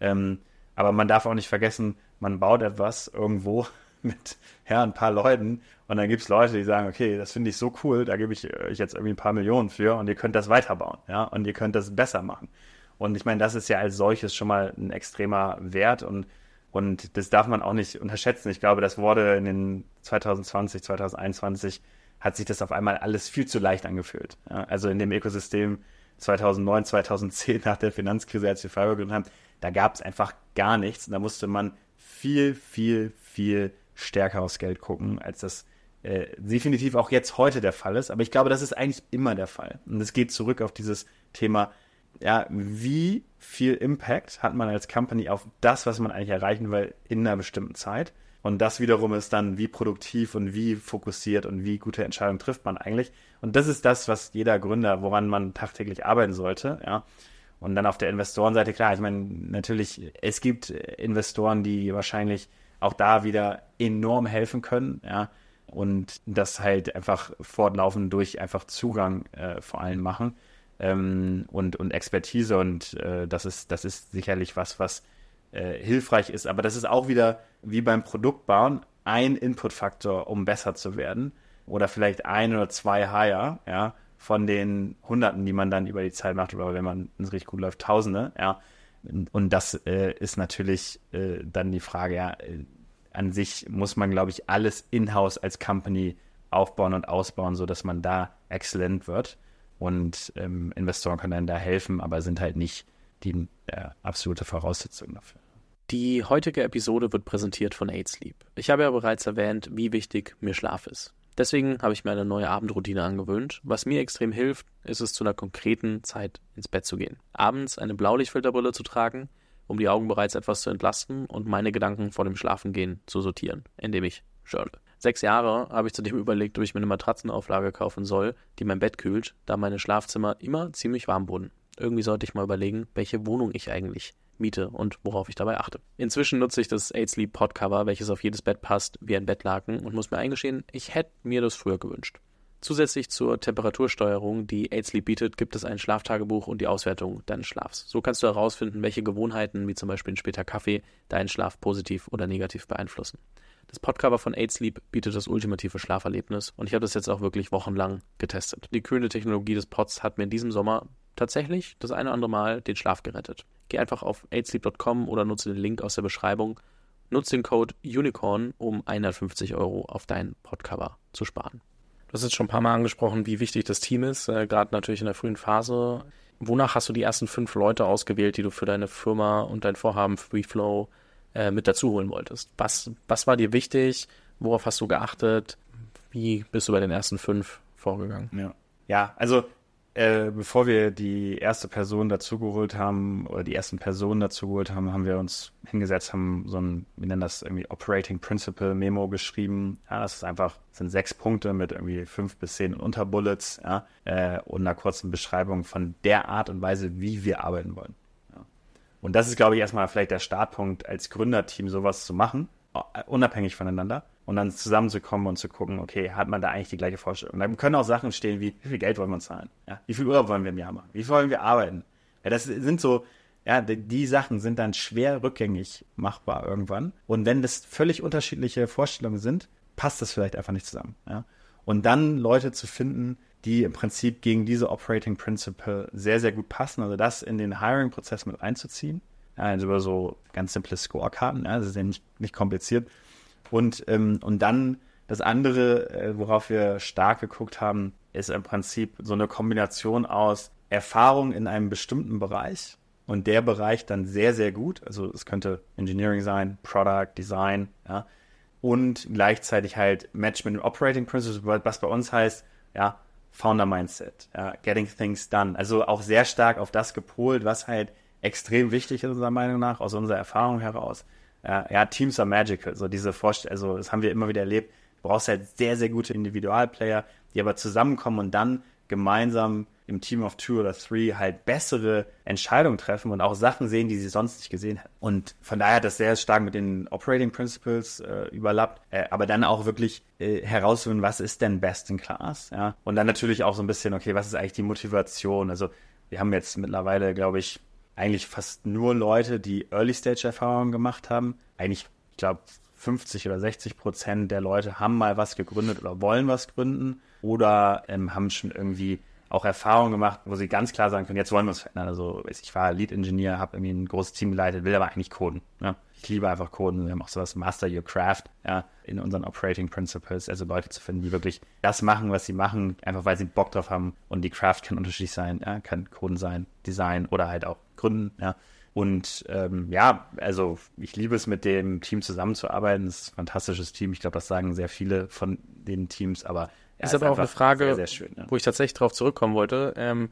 Ähm, aber man darf auch nicht vergessen, man baut etwas irgendwo (laughs) mit ja, ein paar Leuten und dann gibt es Leute, die sagen, okay, das finde ich so cool, da gebe ich euch jetzt irgendwie ein paar Millionen für und ihr könnt das weiterbauen, ja, und ihr könnt das besser machen. Und ich meine, das ist ja als solches schon mal ein extremer Wert und, und das darf man auch nicht unterschätzen. Ich glaube, das wurde in den 2020, 2021 hat sich das auf einmal alles viel zu leicht angefühlt. Ja, also in dem Ökosystem 2009, 2010 nach der Finanzkrise, als wir Fiverr gegründet haben, da gab es einfach gar nichts und da musste man viel, viel, viel stärker aufs Geld gucken, als das äh, definitiv auch jetzt heute der Fall ist. Aber ich glaube, das ist eigentlich immer der Fall. Und es geht zurück auf dieses Thema, ja, wie viel Impact hat man als Company auf das, was man eigentlich erreichen will in einer bestimmten Zeit. Und das wiederum ist dann, wie produktiv und wie fokussiert und wie gute Entscheidungen trifft man eigentlich. Und das ist das, was jeder Gründer, woran man tagtäglich arbeiten sollte, ja. Und dann auf der Investorenseite, klar, ich meine, natürlich, es gibt Investoren, die wahrscheinlich auch da wieder enorm helfen können, ja. Und das halt einfach fortlaufend durch einfach Zugang äh, vor allem machen ähm, und, und Expertise. Und äh, das ist, das ist sicherlich was, was äh, hilfreich ist. Aber das ist auch wieder wie beim Produktbauen ein Inputfaktor, um besser zu werden. Oder vielleicht ein oder zwei Hire, ja, von den Hunderten, die man dann über die Zeit macht, oder wenn man es richtig gut läuft, Tausende, ja. Und das äh, ist natürlich äh, dann die Frage, ja, äh, an sich muss man, glaube ich, alles in-house als Company aufbauen und ausbauen, sodass man da exzellent wird. Und ähm, Investoren können dann da helfen, aber sind halt nicht die äh, absolute Voraussetzung dafür. Die heutige Episode wird präsentiert von Aid Sleep. Ich habe ja bereits erwähnt, wie wichtig mir Schlaf ist. Deswegen habe ich mir eine neue Abendroutine angewöhnt. Was mir extrem hilft, ist es zu einer konkreten Zeit ins Bett zu gehen. Abends eine Blaulichtfilterbrille zu tragen, um die Augen bereits etwas zu entlasten und meine Gedanken vor dem Schlafengehen zu sortieren, indem ich journal. Sechs Jahre habe ich zudem (laughs) überlegt, ob ich mir eine Matratzenauflage kaufen soll, die mein Bett kühlt, da meine Schlafzimmer immer ziemlich warm wurden. Irgendwie sollte ich mal überlegen, welche Wohnung ich eigentlich miete und worauf ich dabei achte. Inzwischen nutze ich das 8 Sleep Podcover, welches auf jedes Bett passt, wie ein Bettlaken und muss mir eingestehen, ich hätte mir das früher gewünscht. Zusätzlich zur Temperatursteuerung, die 8 Sleep bietet, gibt es ein Schlaftagebuch und die Auswertung deines Schlafs. So kannst du herausfinden, welche Gewohnheiten, wie zum Beispiel ein später Kaffee, deinen Schlaf positiv oder negativ beeinflussen. Das Podcover von 8 Sleep bietet das ultimative Schlaferlebnis und ich habe das jetzt auch wirklich wochenlang getestet. Die kühlende Technologie des Pods hat mir in diesem Sommer tatsächlich das eine oder andere Mal den Schlaf gerettet. Geh einfach auf 8sleep.com oder nutze den Link aus der Beschreibung. Nutze den Code UNICORN, um 150 Euro auf dein Podcover zu sparen. Du hast jetzt schon ein paar Mal angesprochen, wie wichtig das Team ist, äh, gerade natürlich in der frühen Phase. Wonach hast du die ersten fünf Leute ausgewählt, die du für deine Firma und dein Vorhaben FreeFlow äh, mit dazu holen wolltest? Was, was war dir wichtig? Worauf hast du geachtet? Wie bist du bei den ersten fünf vorgegangen? Ja, ja also äh, bevor wir die erste Person dazugeholt haben oder die ersten Personen dazugeholt haben, haben wir uns hingesetzt, haben so ein, wir nennen das irgendwie Operating Principle Memo geschrieben. Ja, das ist einfach, sind sechs Punkte mit irgendwie fünf bis zehn Unterbullets, ja, äh, und einer kurzen Beschreibung von der Art und Weise, wie wir arbeiten wollen. Ja. Und das ist, glaube ich, erstmal vielleicht der Startpunkt als Gründerteam, sowas zu machen, unabhängig voneinander und dann zusammenzukommen und zu gucken, okay, hat man da eigentlich die gleiche Vorstellung? Und dann können auch Sachen stehen wie, wie viel Geld wollen wir zahlen? Ja, wie viel Urlaub wollen wir im Jahr machen? Wie viel wollen wir arbeiten? Ja, das sind so, ja, die, die Sachen sind dann schwer rückgängig machbar irgendwann. Und wenn das völlig unterschiedliche Vorstellungen sind, passt das vielleicht einfach nicht zusammen. Ja? Und dann Leute zu finden, die im Prinzip gegen diese Operating Principle sehr, sehr gut passen, also das in den Hiring-Prozess mit einzuziehen. Ja, also über so ganz simple Scorekarten, ja, das ist ja nicht, nicht kompliziert und, ähm, und dann das andere, äh, worauf wir stark geguckt haben, ist im Prinzip so eine Kombination aus Erfahrung in einem bestimmten Bereich und der Bereich dann sehr, sehr gut. Also es könnte Engineering sein, Product, Design, ja. Und gleichzeitig halt mit dem Operating Principles, was bei uns heißt, ja, Founder Mindset, ja, Getting Things Done. Also auch sehr stark auf das gepolt, was halt extrem wichtig ist, unserer Meinung nach, aus unserer Erfahrung heraus. Ja, ja, Teams are magical. So diese Vorstellung, also das haben wir immer wieder erlebt. Du brauchst halt sehr, sehr gute Individualplayer, die aber zusammenkommen und dann gemeinsam im Team of Two oder Three halt bessere Entscheidungen treffen und auch Sachen sehen, die sie sonst nicht gesehen hätten. Und von daher hat das sehr stark mit den Operating Principles äh, überlappt, äh, aber dann auch wirklich äh, herausfinden, was ist denn Best in Class, ja. Und dann natürlich auch so ein bisschen, okay, was ist eigentlich die Motivation? Also wir haben jetzt mittlerweile, glaube ich, eigentlich fast nur Leute, die Early-Stage-Erfahrungen gemacht haben. Eigentlich, ich glaube, 50 oder 60 Prozent der Leute haben mal was gegründet oder wollen was gründen oder ähm, haben schon irgendwie auch Erfahrungen gemacht, wo sie ganz klar sagen können, jetzt wollen wir es verändern. Also ich war Lead Engineer, habe irgendwie ein großes Team geleitet, will aber eigentlich coden. Ja. Ich liebe einfach coden. Wir haben auch sowas Master Your Craft ja, in unseren Operating Principles, also Leute zu finden, die wirklich das machen, was sie machen, einfach weil sie Bock drauf haben. Und die Craft kann unterschiedlich sein, ja, kann Coden sein, Design oder halt auch Gründen. Ja. Und ähm, ja, also ich liebe es, mit dem Team zusammenzuarbeiten. Es ist ein fantastisches Team. Ich glaube, das sagen sehr viele von den Teams, aber ja, ist, ist aber auch eine Frage, sehr, sehr schön, ja. wo ich tatsächlich darauf zurückkommen wollte. Ähm,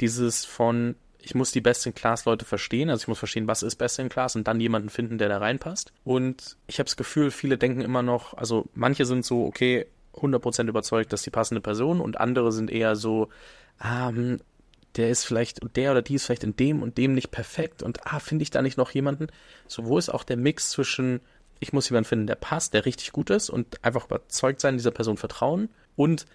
dieses von, ich muss die Best-in-Class-Leute verstehen, also ich muss verstehen, was ist Best-in-Class und dann jemanden finden, der da reinpasst. Und ich habe das Gefühl, viele denken immer noch, also manche sind so, okay, 100% überzeugt, dass die passende Person und andere sind eher so, ah, hm, der ist vielleicht, der oder die ist vielleicht in dem und dem nicht perfekt und ah, finde ich da nicht noch jemanden? So, wo ist auch der Mix zwischen, ich muss jemanden finden, der passt, der richtig gut ist und einfach überzeugt sein, dieser Person vertrauen und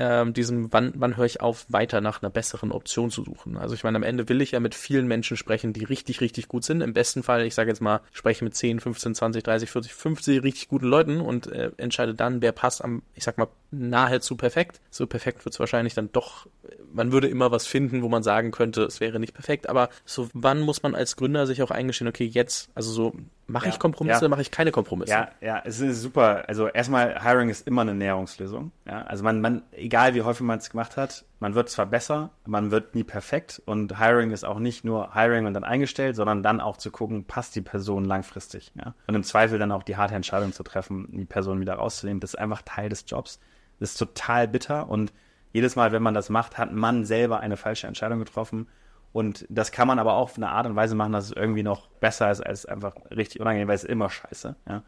ähm, diesem, wann, wann höre ich auf, weiter nach einer besseren Option zu suchen. Also ich meine, am Ende will ich ja mit vielen Menschen sprechen, die richtig, richtig gut sind. Im besten Fall, ich sage jetzt mal, spreche mit 10, 15, 20, 30, 40, 50 richtig guten Leuten und äh, entscheide dann, wer passt am, ich sag mal, nahezu perfekt. So perfekt wird es wahrscheinlich dann doch, man würde immer was finden, wo man sagen könnte, es wäre nicht perfekt, aber so wann muss man als Gründer sich auch eingestehen, okay, jetzt, also so, mache ja, ich Kompromisse, ja. mache ich keine Kompromisse? Ja, ja, es ist super. Also erstmal, Hiring ist immer eine Näherungslösung. Ja, also man, man, egal wie häufig man es gemacht hat, man wird zwar besser, man wird nie perfekt und Hiring ist auch nicht nur Hiring und dann eingestellt, sondern dann auch zu gucken, passt die Person langfristig. Ja? Und im Zweifel dann auch die harte Entscheidung zu treffen, die Person wieder rauszunehmen. Das ist einfach Teil des Jobs. Das ist total bitter und jedes Mal, wenn man das macht, hat man selber eine falsche Entscheidung getroffen. Und das kann man aber auch auf eine Art und Weise machen, dass es irgendwie noch besser ist als einfach richtig unangenehm, weil es ist immer scheiße. Ja?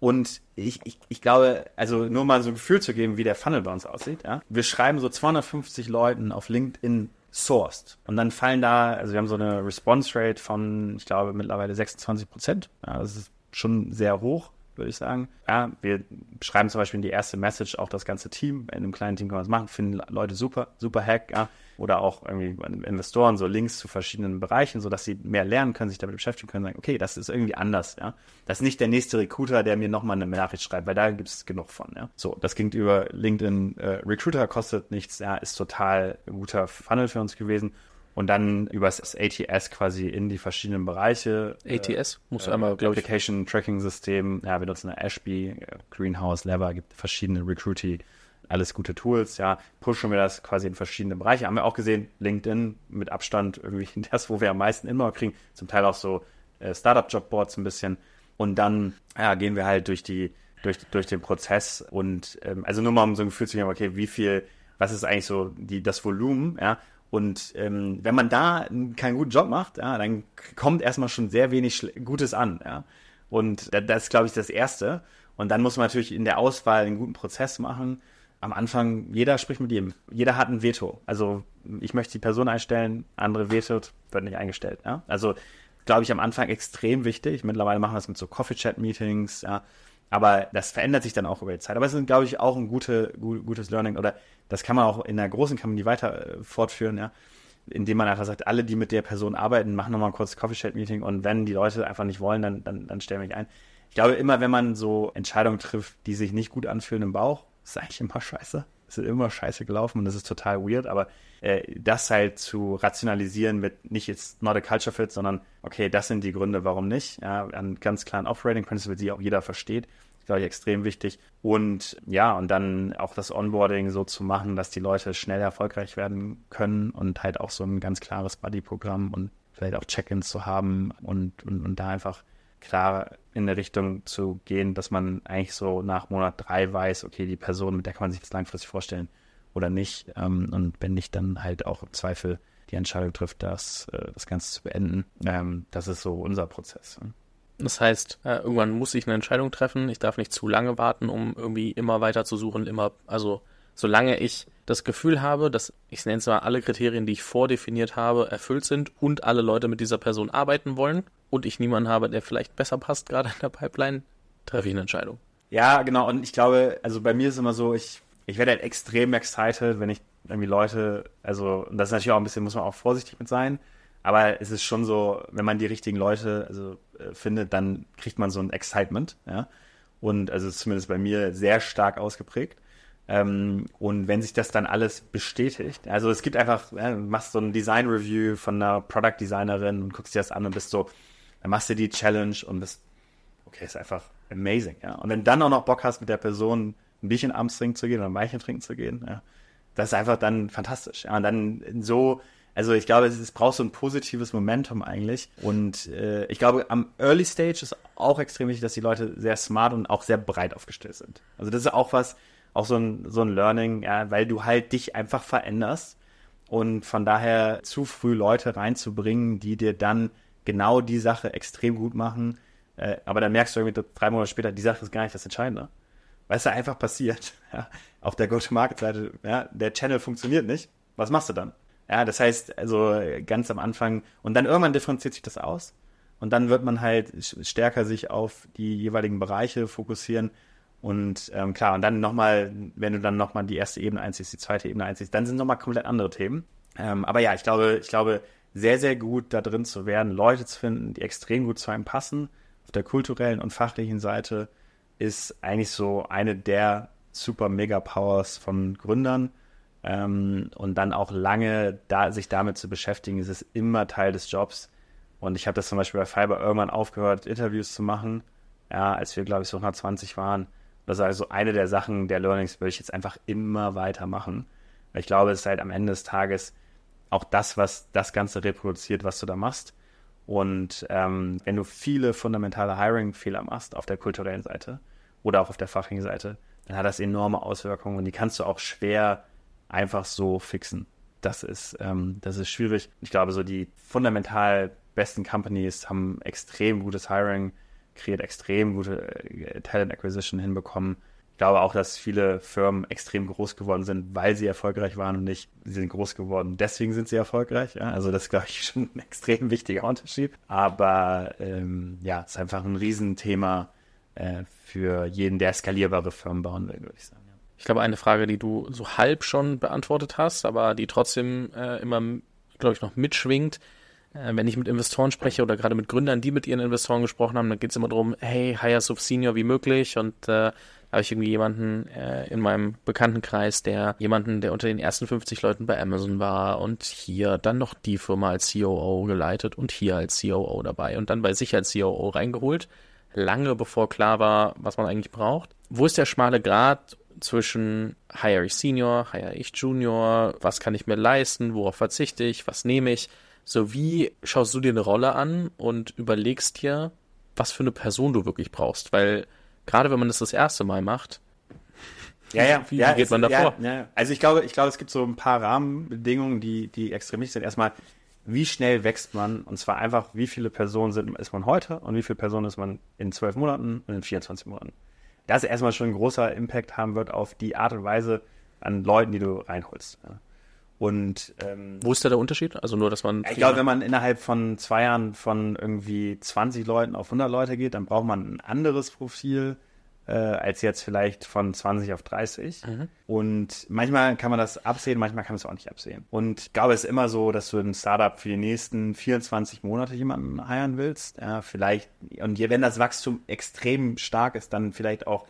Und ich, ich, ich glaube, also nur mal so ein Gefühl zu geben, wie der Funnel bei uns aussieht. Ja? Wir schreiben so 250 Leuten auf LinkedIn sourced. Und dann fallen da, also wir haben so eine Response Rate von, ich glaube, mittlerweile 26 Prozent. Ja, das ist schon sehr hoch würde ich sagen. Ja, wir schreiben zum Beispiel in die erste Message auch das ganze Team. In einem kleinen Team kann man das machen, finden Leute super, super Hack, ja. Oder auch irgendwie Investoren so Links zu verschiedenen Bereichen, sodass sie mehr lernen können, sich damit beschäftigen können, sagen, okay, das ist irgendwie anders, ja. Das ist nicht der nächste Recruiter, der mir nochmal eine Nachricht schreibt, weil da gibt es genug von, ja. So, das ging über LinkedIn äh, Recruiter, kostet nichts, ja, ist total ein guter Funnel für uns gewesen und dann über das ATS quasi in die verschiedenen Bereiche. ATS? Äh, Muss äh, einmal, glaube ich. Application Tracking System. Ja, wir nutzen eine Ashby, äh, Greenhouse, Lever, gibt verschiedene Recruity, alles gute Tools. Ja, pushen wir das quasi in verschiedene Bereiche. Haben wir auch gesehen, LinkedIn mit Abstand irgendwie (laughs) das, wo wir am meisten immer kriegen. Zum Teil auch so äh, Startup-Jobboards ein bisschen. Und dann ja, gehen wir halt durch die durch, durch den Prozess und ähm, also nur mal um so ein Gefühl zu haben, okay, wie viel, was ist eigentlich so die, das Volumen, ja, und ähm, wenn man da keinen guten Job macht, ja, dann kommt erstmal schon sehr wenig Gutes an. Ja. Und das ist, glaube ich, das Erste. Und dann muss man natürlich in der Auswahl einen guten Prozess machen. Am Anfang, jeder spricht mit jedem. Jeder hat ein Veto. Also ich möchte die Person einstellen, andere vetot, wird nicht eingestellt. Ja. Also glaube ich, am Anfang extrem wichtig. Mittlerweile machen wir das mit so Coffee-Chat-Meetings, ja. Aber das verändert sich dann auch über die Zeit. Aber es ist, glaube ich, auch ein gute, gutes Learning. Oder das kann man auch in der großen Company weiter äh, fortführen, ja. Indem man einfach sagt, alle, die mit der Person arbeiten, machen nochmal ein kurzes Coffee Chat Meeting und wenn die Leute einfach nicht wollen, dann, dann, dann stellen wir mich ein. Ich glaube, immer wenn man so Entscheidungen trifft, die sich nicht gut anfühlen im Bauch, ist eigentlich immer scheiße. Es ist immer scheiße gelaufen und das ist total weird, aber äh, das halt zu rationalisieren mit nicht jetzt not a culture fit, sondern okay, das sind die Gründe, warum nicht. Ja, an ganz klaren Operating Principles, die auch jeder versteht, glaube ich, extrem wichtig. Und ja, und dann auch das Onboarding so zu machen, dass die Leute schnell erfolgreich werden können und halt auch so ein ganz klares Buddy-Programm und vielleicht auch Check-ins zu haben und, und, und da einfach klar in der Richtung zu gehen, dass man eigentlich so nach Monat drei weiß, okay, die Person, mit der kann man sich das langfristig vorstellen oder nicht. Ähm, und wenn nicht, dann halt auch im Zweifel die Entscheidung trifft, das, äh, das Ganze zu beenden. Ähm, das ist so unser Prozess. Das heißt, äh, irgendwann muss ich eine Entscheidung treffen. Ich darf nicht zu lange warten, um irgendwie immer weiter zu suchen, immer, also solange ich das Gefühl habe, dass ich nenne es mal alle Kriterien, die ich vordefiniert habe, erfüllt sind und alle Leute mit dieser Person arbeiten wollen und ich niemanden habe, der vielleicht besser passt gerade in der Pipeline, treffe ich eine Entscheidung. Ja, genau. Und ich glaube, also bei mir ist immer so, ich, ich werde halt extrem excited, wenn ich irgendwie Leute, also, und das ist natürlich auch ein bisschen, muss man auch vorsichtig mit sein. Aber es ist schon so, wenn man die richtigen Leute also, äh, findet, dann kriegt man so ein Excitement, ja. Und also zumindest bei mir sehr stark ausgeprägt. Ähm, und wenn sich das dann alles bestätigt, also es gibt einfach, ja, machst so ein Design Review von einer Product Designerin und guckst dir das an und bist so, dann machst du die Challenge und bist, okay, ist einfach amazing, ja. Und wenn dann auch noch Bock hast, mit der Person ein Bierchen abends trinken zu gehen oder ein Weinchen trinken zu gehen, ja, das ist einfach dann fantastisch. Ja, und dann so, also ich glaube, es, es braucht so ein positives Momentum eigentlich. Und äh, ich glaube, am Early Stage ist auch extrem wichtig, dass die Leute sehr smart und auch sehr breit aufgestellt sind. Also das ist auch was, auch so ein, so ein Learning, ja, weil du halt dich einfach veränderst. Und von daher zu früh Leute reinzubringen, die dir dann genau die Sache extrem gut machen. Äh, aber dann merkst du irgendwie drei Monate später, die Sache ist gar nicht das Entscheidende weil es da einfach passiert. (laughs) Ja, auf der Go-to-Market-Seite, ja, der Channel funktioniert nicht. Was machst du dann? Ja, das heißt, also ganz am Anfang und dann irgendwann differenziert sich das aus und dann wird man halt stärker sich auf die jeweiligen Bereiche fokussieren und ähm, klar, und dann nochmal, wenn du dann nochmal die erste Ebene einziehst, die zweite Ebene einziehst, dann sind nochmal komplett andere Themen. Ähm, aber ja, ich glaube, ich glaube, sehr, sehr gut da drin zu werden, Leute zu finden, die extrem gut zu einem passen, auf der kulturellen und fachlichen Seite, ist eigentlich so eine der super Mega Powers von Gründern. Ähm, und dann auch lange da, sich damit zu beschäftigen, ist es immer Teil des Jobs. Und ich habe das zum Beispiel bei Fiber irgendwann aufgehört, Interviews zu machen, ja, als wir, glaube ich, so 120 waren. Das ist also eine der Sachen, der Learnings würde ich jetzt einfach immer weitermachen. Ich glaube, es ist halt am Ende des Tages auch das, was das Ganze reproduziert, was du da machst. Und ähm, wenn du viele fundamentale Hiring-Fehler machst auf der kulturellen Seite, oder auch auf der fachlichen Seite, dann hat das enorme Auswirkungen und die kannst du auch schwer einfach so fixen. Das ist, ähm, das ist schwierig. Ich glaube, so die fundamental besten Companies haben extrem gutes Hiring, kreiert extrem gute äh, Talent Acquisition hinbekommen. Ich glaube auch, dass viele Firmen extrem groß geworden sind, weil sie erfolgreich waren und nicht, sie sind groß geworden, deswegen sind sie erfolgreich. Ja? Also das ist, glaube ich, (laughs) schon ein extrem wichtiger Unterschied. Aber ähm, ja, es ist einfach ein Riesenthema, äh, für jeden, der skalierbare Firmen bauen will, würde ich sagen. Ja. Ich glaube, eine Frage, die du so halb schon beantwortet hast, aber die trotzdem äh, immer, glaube ich, noch mitschwingt. Äh, wenn ich mit Investoren spreche oder gerade mit Gründern, die mit ihren Investoren gesprochen haben, dann geht es immer darum, hey, hire so senior wie möglich und äh, habe ich irgendwie jemanden äh, in meinem Bekanntenkreis, der jemanden, der unter den ersten 50 Leuten bei Amazon war und hier dann noch die Firma als COO geleitet und hier als COO dabei und dann bei sich als COO reingeholt lange bevor klar war, was man eigentlich braucht. Wo ist der schmale Grad zwischen hire ich Senior, hire ich Junior, was kann ich mir leisten, worauf verzichte ich, was nehme ich? So wie schaust du dir eine Rolle an und überlegst dir, was für eine Person du wirklich brauchst, weil gerade wenn man das das erste Mal macht, (laughs) ja, ja, (laughs) wie, ja, geht man davor? Ja, ja. Also ich glaube, ich glaube, es gibt so ein paar Rahmenbedingungen, die, die extrem wichtig sind. Erstmal, wie schnell wächst man und zwar einfach, wie viele Personen sind, ist man heute und wie viele Personen ist man in zwölf Monaten und in 24 Monaten. Das erstmal schon ein großer Impact haben wird auf die Art und Weise an Leuten, die du reinholst. Ja. Und ähm, wo ist da der Unterschied? Also nur, dass man. Ich glaube, wenn man innerhalb von zwei Jahren von irgendwie 20 Leuten auf 100 Leute geht, dann braucht man ein anderes Profil äh, als jetzt vielleicht von 20 auf 30. Mhm. Und manchmal kann man das absehen, manchmal kann man es auch nicht absehen. Und ich glaube, es ist immer so, dass du ein Startup für die nächsten 24 Monate jemanden heiren willst. Ja, vielleicht, und wenn das Wachstum extrem stark ist, dann vielleicht auch,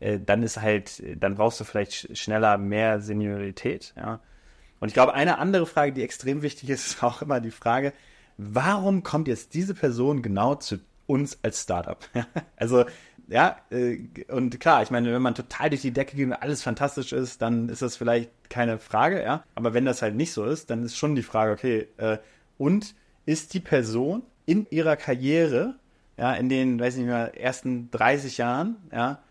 äh, dann ist halt, dann brauchst du vielleicht schneller mehr Seniorität. Ja. Und ich glaube, eine andere Frage, die extrem wichtig ist, (laughs) ist auch immer die Frage, warum kommt jetzt diese Person genau zu uns als Startup? (laughs) also ja, äh, und klar, ich meine, wenn man total durch die Decke geht und alles fantastisch ist, dann ist das vielleicht keine Frage, ja. Aber wenn das halt nicht so ist, dann ist schon die Frage, okay, äh, und ist die Person in ihrer Karriere, ja, in den, weiß nicht mehr, ersten 30 Jahren, ja,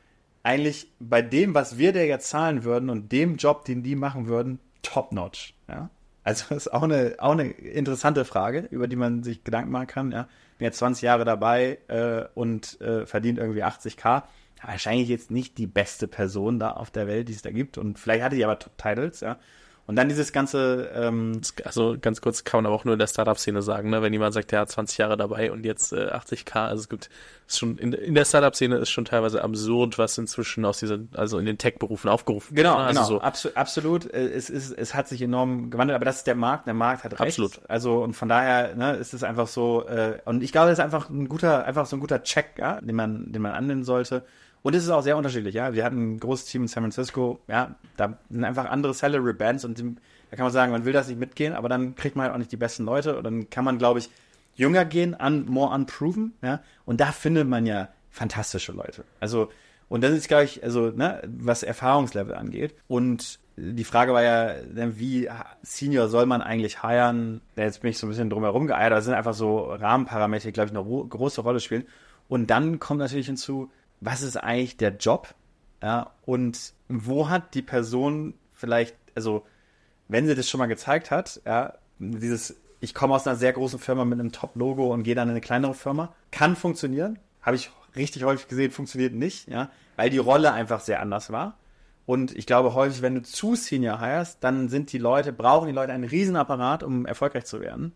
eigentlich bei dem, was wir der jetzt zahlen würden und dem Job, den die machen würden, top-notch, ja. Also das (laughs) ist auch eine, auch eine interessante Frage, über die man sich Gedanken machen kann, ja bin jetzt 20 Jahre dabei äh, und äh, verdient irgendwie 80k. wahrscheinlich jetzt nicht die beste Person da auf der Welt, die es da gibt. Und vielleicht hatte die aber Top-Titles, ja. Und dann dieses ganze. Ähm, also ganz kurz kann man aber auch nur in der Startup-Szene sagen, ne? wenn jemand sagt, der hat 20 Jahre dabei und jetzt äh, 80k, also es gibt ist schon in, in der Startup-Szene ist schon teilweise absurd, was inzwischen aus diesen, also in den Tech-Berufen aufgerufen Genau, wird. ne? also genau, so. Absu absolut. Äh, es, ist, es hat sich enorm gewandelt, aber das ist der Markt, der Markt hat recht. Absolut. Also und von daher ne, ist es einfach so, äh, und ich glaube, das ist einfach ein guter, einfach so ein guter Check, ja, den man, den man annehmen sollte. Und es ist auch sehr unterschiedlich, ja. Wir hatten ein großes Team in San Francisco, ja, da sind einfach andere Salary Bands und da kann man sagen, man will das nicht mitgehen, aber dann kriegt man halt auch nicht die besten Leute und dann kann man, glaube ich, jünger gehen, an more unproven, ja. Und da findet man ja fantastische Leute. Also, und das ist, glaube ich, also, ne, was Erfahrungslevel angeht. Und die Frage war ja, ne, wie Senior soll man eigentlich hiren? Jetzt bin ich so ein bisschen drumherum geeiert, aber es sind einfach so Rahmenparameter, die, glaube ich, eine große Rolle spielen. Und dann kommt natürlich hinzu, was ist eigentlich der Job? Ja, und wo hat die Person vielleicht, also wenn sie das schon mal gezeigt hat, ja, dieses, ich komme aus einer sehr großen Firma mit einem Top-Logo und gehe dann in eine kleinere Firma, kann funktionieren. Habe ich richtig häufig gesehen, funktioniert nicht, ja, weil die Rolle einfach sehr anders war. Und ich glaube häufig, wenn du zu Senior hirest, dann sind die Leute, brauchen die Leute einen Riesenapparat, um erfolgreich zu werden.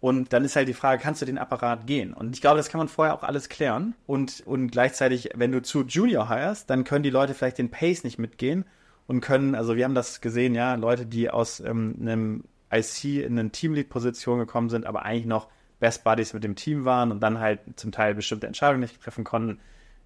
Und dann ist halt die Frage, kannst du den Apparat gehen? Und ich glaube, das kann man vorher auch alles klären. Und, und gleichzeitig, wenn du zu Junior hirest, dann können die Leute vielleicht den Pace nicht mitgehen und können, also wir haben das gesehen, ja, Leute, die aus ähm, einem IC in eine Teamlead-Position gekommen sind, aber eigentlich noch Best Buddies mit dem Team waren und dann halt zum Teil bestimmte Entscheidungen nicht treffen konnten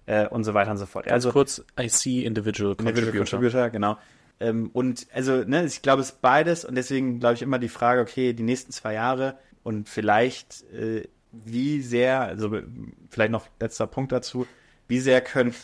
äh, und so weiter und so fort. Ganz also kurz IC Individual Contributor. Individual Contributor, genau. Ähm, und also, ne, ich glaube, es ist beides und deswegen glaube ich immer die Frage, okay, die nächsten zwei Jahre und vielleicht äh, wie sehr, also vielleicht noch letzter Punkt dazu, wie sehr können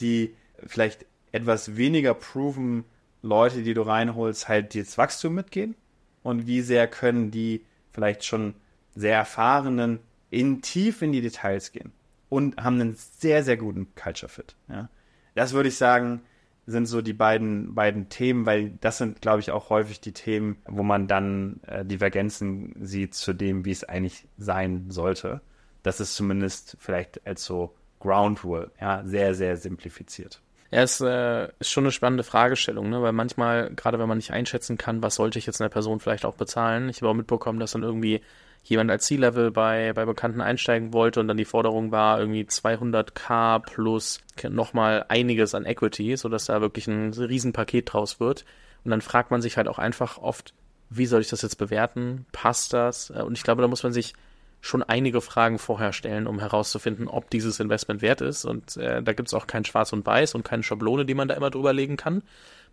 die vielleicht etwas weniger proven Leute, die du reinholst, halt das Wachstum mitgehen und wie sehr können die vielleicht schon sehr erfahrenen in tief in die Details gehen und haben einen sehr, sehr guten Culture Fit. Ja. Das würde ich sagen, sind so die beiden, beiden Themen, weil das sind, glaube ich, auch häufig die Themen, wo man dann äh, Divergenzen sieht zu dem, wie es eigentlich sein sollte. Das ist zumindest vielleicht als so Ground Rule, ja, sehr, sehr simplifiziert. Ja, es äh, ist schon eine spannende Fragestellung, ne? weil manchmal, gerade wenn man nicht einschätzen kann, was sollte ich jetzt einer Person vielleicht auch bezahlen. Ich habe auch mitbekommen, dass dann irgendwie jemand als C-Level bei, bei Bekannten einsteigen wollte und dann die Forderung war irgendwie 200k plus nochmal einiges an Equity, sodass da wirklich ein Riesenpaket draus wird. Und dann fragt man sich halt auch einfach oft, wie soll ich das jetzt bewerten? Passt das? Äh, und ich glaube, da muss man sich schon einige Fragen vorher stellen, um herauszufinden, ob dieses Investment wert ist. Und äh, da gibt es auch kein Schwarz und Weiß und keine Schablone, die man da immer drüber legen kann.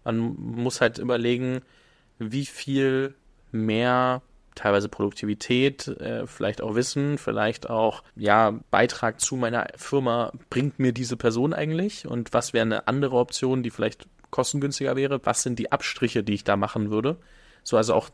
Man muss halt überlegen, wie viel mehr teilweise Produktivität, äh, vielleicht auch Wissen, vielleicht auch ja Beitrag zu meiner Firma bringt mir diese Person eigentlich und was wäre eine andere Option, die vielleicht kostengünstiger wäre? Was sind die Abstriche, die ich da machen würde? So also auch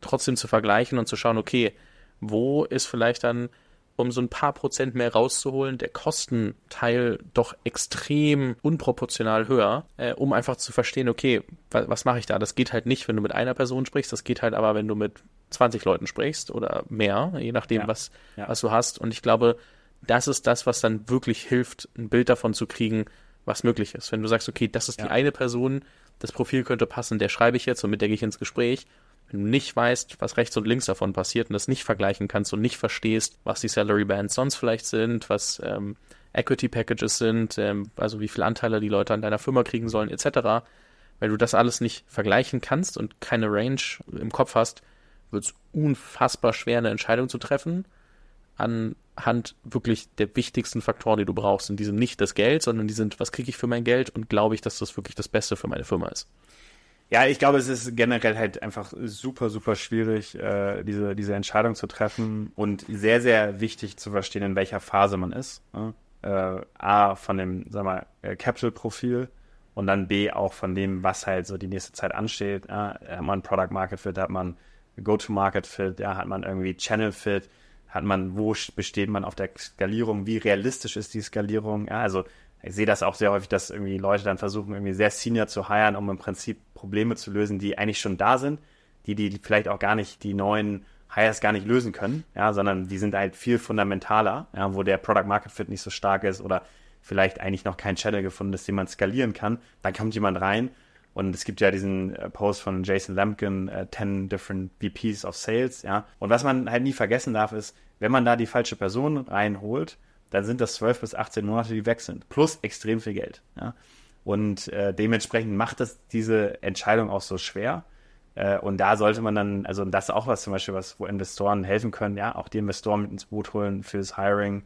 trotzdem zu vergleichen und zu schauen, okay, wo ist vielleicht dann um so ein paar Prozent mehr rauszuholen, der Kostenteil doch extrem unproportional höher, äh, um einfach zu verstehen, okay, was, was mache ich da? Das geht halt nicht, wenn du mit einer Person sprichst, das geht halt aber, wenn du mit 20 Leuten sprichst oder mehr, je nachdem, ja. Was, ja. was du hast. Und ich glaube, das ist das, was dann wirklich hilft, ein Bild davon zu kriegen, was möglich ist. Wenn du sagst, okay, das ist ja. die eine Person, das Profil könnte passen, der schreibe ich jetzt und mit der gehe ich ins Gespräch. Wenn du nicht weißt, was rechts und links davon passiert und das nicht vergleichen kannst und nicht verstehst, was die Salary Bands sonst vielleicht sind, was ähm, Equity Packages sind, ähm, also wie viele Anteile die Leute an deiner Firma kriegen sollen, etc., weil du das alles nicht vergleichen kannst und keine Range im Kopf hast, wird es unfassbar schwer, eine Entscheidung zu treffen anhand wirklich der wichtigsten Faktoren, die du brauchst. Und die sind nicht das Geld, sondern die sind, was kriege ich für mein Geld und glaube ich, dass das wirklich das Beste für meine Firma ist. Ja, ich glaube, es ist generell halt einfach super, super schwierig, äh, diese, diese Entscheidung zu treffen und sehr, sehr wichtig zu verstehen, in welcher Phase man ist. Ne? Äh, A, von dem, sag mal, äh, Capital-Profil und dann B, auch von dem, was halt so die nächste Zeit ansteht. Ja? Hat man Product Market Fit, hat man Go-to-Market-Fit, ja, hat man irgendwie Channel-Fit, hat man, wo besteht man auf der Skalierung, wie realistisch ist die Skalierung, ja, also ich sehe das auch sehr häufig, dass irgendwie Leute dann versuchen, irgendwie sehr senior zu hiren, um im Prinzip Probleme zu lösen, die eigentlich schon da sind, die die vielleicht auch gar nicht, die neuen Hires gar nicht lösen können, ja, sondern die sind halt viel fundamentaler, ja, wo der Product Market Fit nicht so stark ist oder vielleicht eigentlich noch kein Channel gefunden ist, den man skalieren kann. Dann kommt jemand rein und es gibt ja diesen äh, Post von Jason Lampkin, äh, 10 different VPs of Sales, ja. Und was man halt nie vergessen darf, ist, wenn man da die falsche Person reinholt, dann sind das 12 bis 18 Monate, die weg sind. Plus extrem viel Geld, ja. Und äh, dementsprechend macht das diese Entscheidung auch so schwer. Äh, und da sollte man dann, also das ist auch was zum Beispiel, was, wo Investoren helfen können, ja, auch die Investoren mit ins Boot holen fürs Hiring,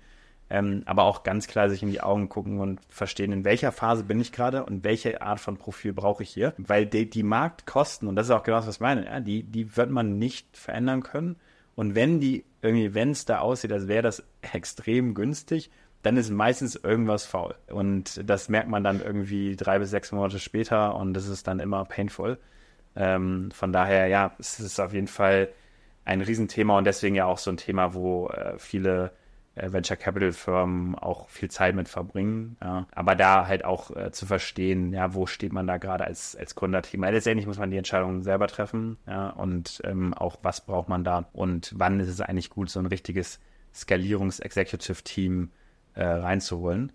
ähm, aber auch ganz klar sich in die Augen gucken und verstehen, in welcher Phase bin ich gerade und welche Art von Profil brauche ich hier. Weil die, die Marktkosten, und das ist auch genau das, was ich meine, ja, die, die wird man nicht verändern können. Und wenn die irgendwie, wenn es da aussieht, als wäre das extrem günstig, dann ist meistens irgendwas faul. Und das merkt man dann irgendwie drei bis sechs Monate später und das ist dann immer painful. Ähm, von daher, ja, es ist auf jeden Fall ein Riesenthema und deswegen ja auch so ein Thema, wo äh, viele Venture Capital Firmen auch viel Zeit mit verbringen. Ja. Aber da halt auch äh, zu verstehen, ja, wo steht man da gerade als, als Gründerteam. Weil letztendlich muss man die Entscheidungen selber treffen, ja, und ähm, auch was braucht man da und wann ist es eigentlich gut, so ein richtiges Skalierungs-Executive-Team äh, reinzuholen.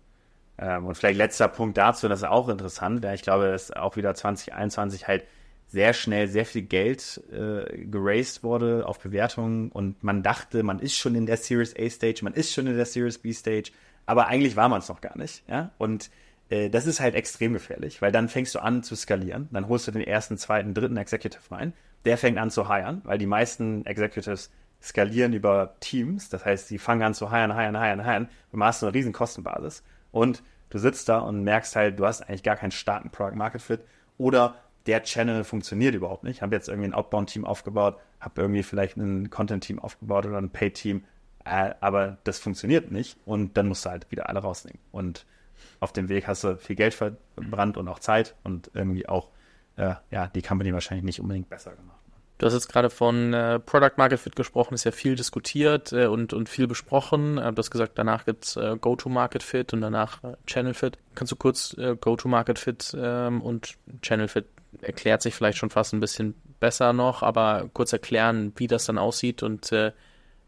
Ähm, und vielleicht letzter Punkt dazu, das ist auch interessant, ja, ich glaube, dass auch wieder 2021 halt sehr schnell sehr viel Geld äh, geraced wurde auf Bewertungen und man dachte, man ist schon in der Series A Stage, man ist schon in der Series B Stage, aber eigentlich war man es noch gar nicht, ja. Und äh, das ist halt extrem gefährlich, weil dann fängst du an zu skalieren, dann holst du den ersten, zweiten, dritten Executive rein, der fängt an zu hiren, weil die meisten Executives skalieren über Teams, das heißt, sie fangen an zu hiren, hiren, hiren, hiren, du hast eine riesen Kostenbasis und du sitzt da und merkst halt, du hast eigentlich gar keinen starken Product Market Fit oder der Channel funktioniert überhaupt nicht. Ich habe jetzt irgendwie ein Outbound-Team aufgebaut, habe irgendwie vielleicht ein Content-Team aufgebaut oder ein Paid-Team, äh, aber das funktioniert nicht und dann musst du halt wieder alle rausnehmen. Und auf dem Weg hast du viel Geld verbrannt und auch Zeit und irgendwie auch äh, ja, die Company wahrscheinlich nicht unbedingt besser gemacht. Du hast jetzt gerade von äh, Product Market Fit gesprochen, ist ja viel diskutiert äh, und, und viel besprochen. Äh, du hast gesagt, danach gibt's äh, Go-to-Market Fit und danach äh, Channel Fit. Kannst du kurz äh, Go-to-Market Fit ähm, und Channel Fit erklärt sich vielleicht schon fast ein bisschen besser noch, aber kurz erklären, wie das dann aussieht und äh,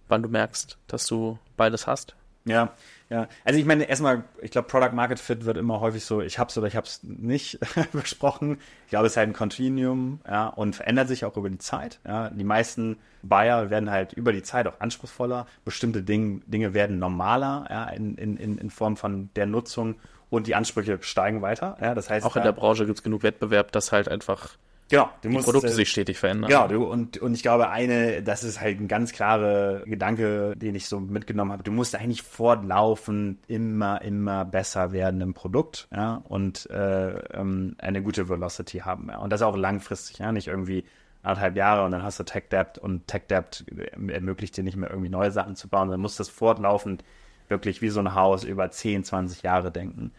wann du merkst, dass du beides hast. Ja, ja. Also ich meine, erstmal, ich glaube, Product Market Fit wird immer häufig so, ich hab's oder ich hab's nicht (laughs) besprochen. Ich glaube, es ist halt ein Continuum, ja, und verändert sich auch über die Zeit. Ja. Die meisten Buyer werden halt über die Zeit auch anspruchsvoller. Bestimmte Dinge, Dinge werden normaler, ja, in, in, in Form von der Nutzung und die Ansprüche steigen weiter. Ja, das heißt, auch in der Branche gibt es genug Wettbewerb, dass halt einfach genau, die musst, Produkte äh, sich stetig verändern. Genau, du, und, und ich glaube, eine, das ist halt ein ganz klarer Gedanke, den ich so mitgenommen habe. Du musst eigentlich fortlaufend immer, immer besser werden im Produkt ja, und äh, ähm, eine gute Velocity haben. Ja. Und das auch langfristig, ja, nicht irgendwie anderthalb Jahre und dann hast du Tech Debt und Tech Debt ermöglicht dir nicht mehr irgendwie neue Sachen zu bauen. Dann musst du das fortlaufend wirklich wie so ein Haus über 10, 20 Jahre denken.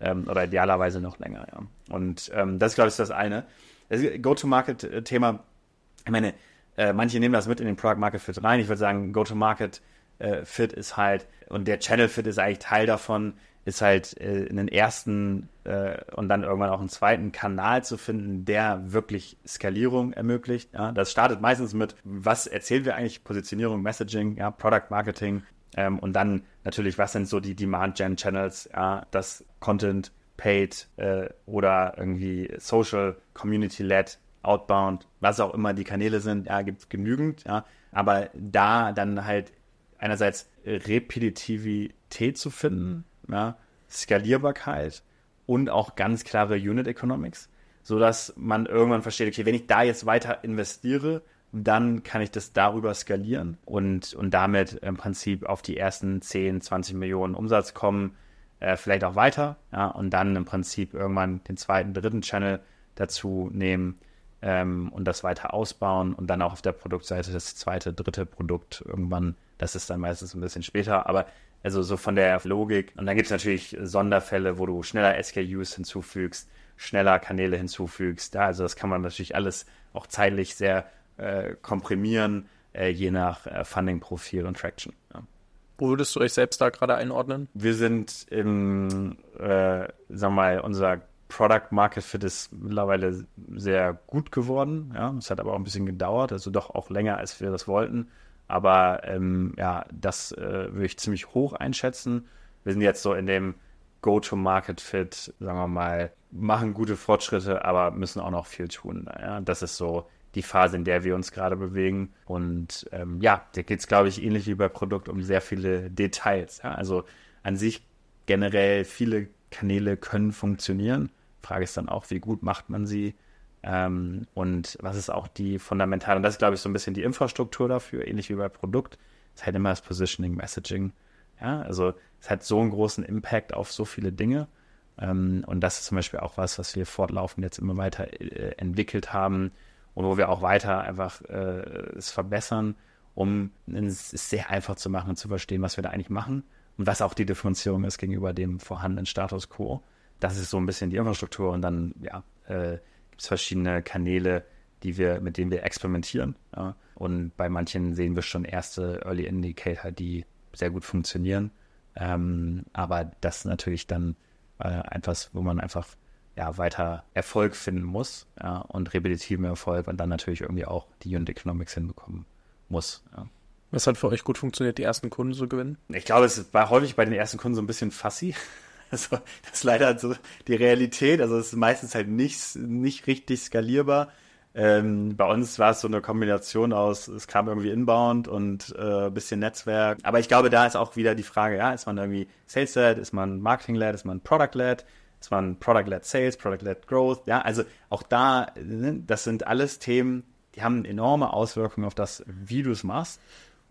Ähm, oder idealerweise noch länger, ja. Und ähm, das, glaube ich, ist das eine. Das Go-to-Market-Thema, ich meine, äh, manche nehmen das mit in den Product-Market-Fit rein. Ich würde sagen, Go-to-Market-Fit ist halt, und der Channel-Fit ist eigentlich Teil davon, ist halt äh, einen ersten äh, und dann irgendwann auch einen zweiten Kanal zu finden, der wirklich Skalierung ermöglicht. Ja, das startet meistens mit, was erzählen wir eigentlich, Positionierung, Messaging, ja, Product Marketing, ähm, und dann natürlich, was sind so die Demand-Gen-Channels, ja, das Content, Paid äh, oder irgendwie Social, Community-led, Outbound, was auch immer die Kanäle sind, ja, gibt es genügend, ja. Aber da dann halt einerseits Repetitivität zu finden, ja, Skalierbarkeit und auch ganz klare Unit Economics, sodass man irgendwann versteht, okay, wenn ich da jetzt weiter investiere, dann kann ich das darüber skalieren und, und damit im Prinzip auf die ersten 10, 20 Millionen Umsatz kommen, äh, vielleicht auch weiter, ja, und dann im Prinzip irgendwann den zweiten, dritten Channel dazu nehmen ähm, und das weiter ausbauen und dann auch auf der Produktseite das zweite, dritte Produkt irgendwann, das ist dann meistens ein bisschen später, aber also so von der Logik. Und dann gibt es natürlich Sonderfälle, wo du schneller SKUs hinzufügst, schneller Kanäle hinzufügst. Ja, also das kann man natürlich alles auch zeitlich sehr äh, komprimieren, äh, je nach äh, Funding-Profil und Traction. Ja. Wo würdest du euch selbst da gerade einordnen? Wir sind im, äh, sagen wir mal, unser Product Market Fit ist mittlerweile sehr gut geworden. Ja, es hat aber auch ein bisschen gedauert, also doch auch länger, als wir das wollten. Aber ähm, ja, das äh, würde ich ziemlich hoch einschätzen. Wir sind jetzt so in dem Go-to-Market-Fit, sagen wir mal, machen gute Fortschritte, aber müssen auch noch viel tun. Ja, das ist so die Phase, in der wir uns gerade bewegen. Und ähm, ja, da geht es, glaube ich, ähnlich wie bei Produkt um sehr viele Details. Ja? Also an sich generell viele Kanäle können funktionieren. Frage ist dann auch, wie gut macht man sie? Ähm, und was ist auch die fundamentale, und das ist, glaube ich, so ein bisschen die Infrastruktur dafür, ähnlich wie bei Produkt, ist halt immer das Positioning, Messaging. Ja, also es hat so einen großen Impact auf so viele Dinge. Ähm, und das ist zum Beispiel auch was, was wir fortlaufend jetzt immer weiter äh, entwickelt haben und wo wir auch weiter einfach äh, es verbessern, um es sehr einfach zu machen und zu verstehen, was wir da eigentlich machen und was auch die Differenzierung ist gegenüber dem vorhandenen Status quo. Das ist so ein bisschen die Infrastruktur und dann ja, äh, gibt es verschiedene Kanäle, die wir, mit denen wir experimentieren. Ja. Und bei manchen sehen wir schon erste Early Indicator, die sehr gut funktionieren. Ähm, aber das natürlich dann äh, etwas, wo man einfach ja, weiter Erfolg finden muss ja, und repetitiven Erfolg und dann natürlich irgendwie auch die Unit Economics hinbekommen muss. Ja. Was hat für euch gut funktioniert, die ersten Kunden zu gewinnen? Ich glaube, es war häufig bei den ersten Kunden so ein bisschen fussy. (laughs) Also, das ist leider so die Realität. Also, es ist meistens halt nicht, nicht richtig skalierbar. Ähm, bei uns war es so eine Kombination aus, es kam irgendwie inbound und äh, bisschen Netzwerk. Aber ich glaube, da ist auch wieder die Frage, ja, ist man irgendwie Sales-led, ist man Marketing-led, ist man Product-led, ist man Product-led Sales, Product-led Growth. Ja, also auch da, ne, das sind alles Themen, die haben enorme Auswirkungen auf das, wie du es machst.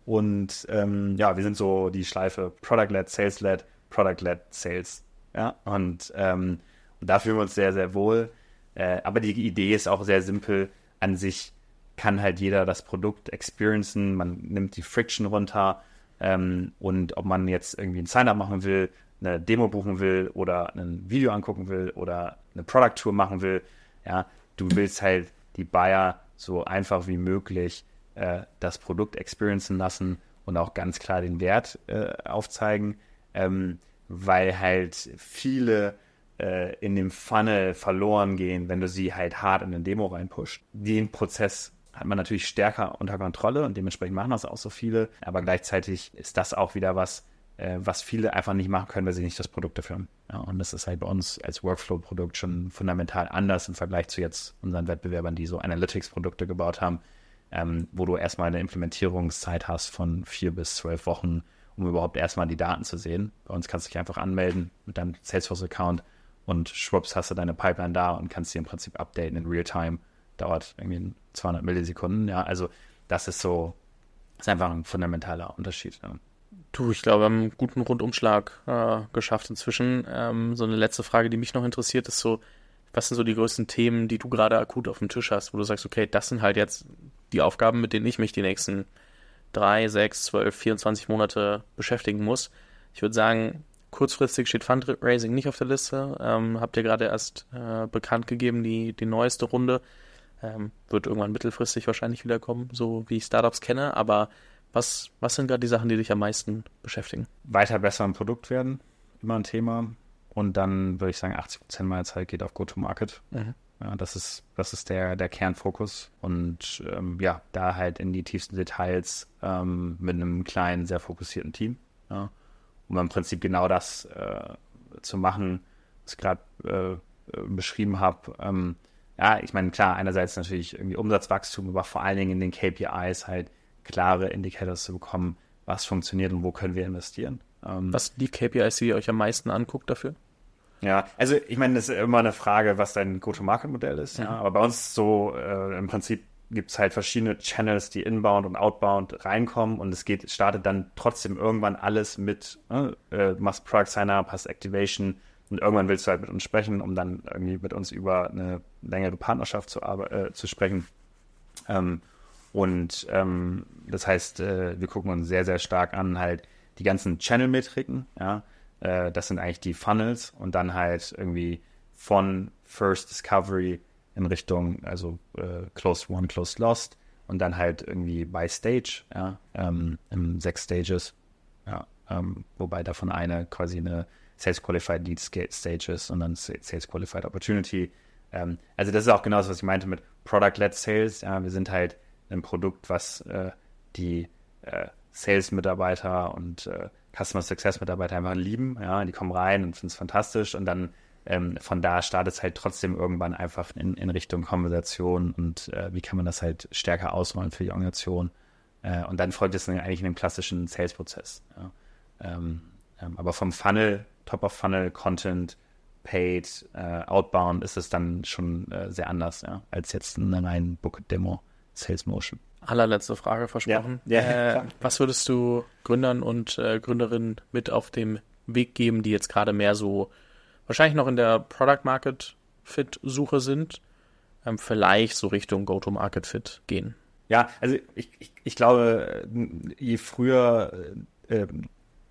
Und ähm, ja, wir sind so die Schleife Product-led, Sales-led, Product-led Sales. Ja, und, ähm, und da fühlen wir uns sehr, sehr wohl. Äh, aber die Idee ist auch sehr simpel. An sich kann halt jeder das Produkt experiencen. Man nimmt die Friction runter. Ähm, und ob man jetzt irgendwie ein Sign-up machen will, eine Demo buchen will oder ein Video angucken will oder eine Product Tour machen will, ja, du willst halt die Buyer so einfach wie möglich äh, das Produkt experiencen lassen und auch ganz klar den Wert äh, aufzeigen, ähm, weil halt viele äh, in dem Funnel verloren gehen, wenn du sie halt hart in den Demo reinpusht. Den Prozess hat man natürlich stärker unter Kontrolle und dementsprechend machen das auch so viele, aber gleichzeitig ist das auch wieder was, äh, was viele einfach nicht machen können, weil sie nicht das Produkt dafür haben. Ja, und das ist halt bei uns als Workflow-Produkt schon fundamental anders im Vergleich zu jetzt unseren Wettbewerbern, die so Analytics-Produkte gebaut haben, ähm, wo du erstmal eine Implementierungszeit hast von vier bis zwölf Wochen, um überhaupt erstmal die Daten zu sehen. Bei uns kannst du dich einfach anmelden mit deinem Salesforce-Account und schwupps hast du deine Pipeline da und kannst sie im Prinzip updaten in Real-Time. Dauert irgendwie 200 Millisekunden. Ja, also das ist so, ist einfach ein fundamentaler Unterschied. Ja. Du, ich glaube, wir haben einen guten Rundumschlag äh, geschafft inzwischen. Ähm, so eine letzte Frage, die mich noch interessiert, ist so, was sind so die größten Themen, die du gerade akut auf dem Tisch hast, wo du sagst, okay, das sind halt jetzt die Aufgaben, mit denen ich mich die nächsten drei, sechs, zwölf, 24 Monate beschäftigen muss. Ich würde sagen, kurzfristig steht Fundraising nicht auf der Liste. Ähm, habt ihr gerade erst äh, bekannt gegeben, die, die neueste Runde. Ähm, wird irgendwann mittelfristig wahrscheinlich wiederkommen, so wie ich Startups kenne, aber was, was sind gerade die Sachen, die dich am meisten beschäftigen? Weiter besser im Produkt werden, immer ein Thema. Und dann würde ich sagen, 80 Prozent meiner Zeit geht auf Go-to-Market. Mhm. Ja, das ist, das ist der, der Kernfokus. Und ähm, ja, da halt in die tiefsten Details ähm, mit einem kleinen, sehr fokussierten Team. Ja, um im Prinzip genau das äh, zu machen, was ich gerade äh, beschrieben habe. Ähm, ja, ich meine, klar, einerseits natürlich irgendwie Umsatzwachstum, aber vor allen Dingen in den KPIs halt klare Indicators zu bekommen, was funktioniert und wo können wir investieren. Ähm, was die KPIs, die ihr euch am meisten anguckt dafür? Ja, also ich meine, das ist immer eine Frage, was dein Go-to-Market-Modell ist. Mhm. Ja, aber bei uns so äh, im Prinzip gibt es halt verschiedene Channels, die inbound und outbound reinkommen und es geht, startet dann trotzdem irgendwann alles mit, ne, äh, machst Product Sign-up, hast Activation und irgendwann willst du halt mit uns sprechen, um dann irgendwie mit uns über eine längere Partnerschaft zu, äh, zu sprechen. Ähm, und ähm, das heißt, äh, wir gucken uns sehr, sehr stark an, halt die ganzen Channel-Metriken, ja. Äh, das sind eigentlich die Funnels und dann halt irgendwie von First Discovery in Richtung, also äh, Closed One, Closed Lost und dann halt irgendwie by Stage, ja, ähm, in sechs Stages, ja, ähm, wobei davon eine quasi eine Sales Qualified Lead Stage ist und dann Sales Qualified Opportunity. Ähm, also das ist auch genau das, was ich meinte mit Product-led Sales. Ja, wir sind halt ein Produkt, was äh, die äh, Sales-Mitarbeiter und äh, Customer Success-Mitarbeiter einfach lieben. Ja, die kommen rein und finden es fantastisch und dann ähm, von da startet es halt trotzdem irgendwann einfach in, in Richtung Konversation und äh, wie kann man das halt stärker ausrollen für die Organisation. Äh, und dann folgt es eigentlich in dem klassischen Sales-Prozess. Ja. Ähm, ähm, aber vom Funnel, Top-of-Funnel, Content, Paid, äh, Outbound ist es dann schon äh, sehr anders, ja, als jetzt eine rein Book-Demo Sales Motion. Allerletzte Frage versprochen. Ja, ja, äh, was würdest du Gründern und äh, Gründerinnen mit auf dem Weg geben, die jetzt gerade mehr so wahrscheinlich noch in der Product Market Fit Suche sind, ähm, vielleicht so Richtung Go-to-Market Fit gehen? Ja, also ich, ich, ich glaube, je früher äh,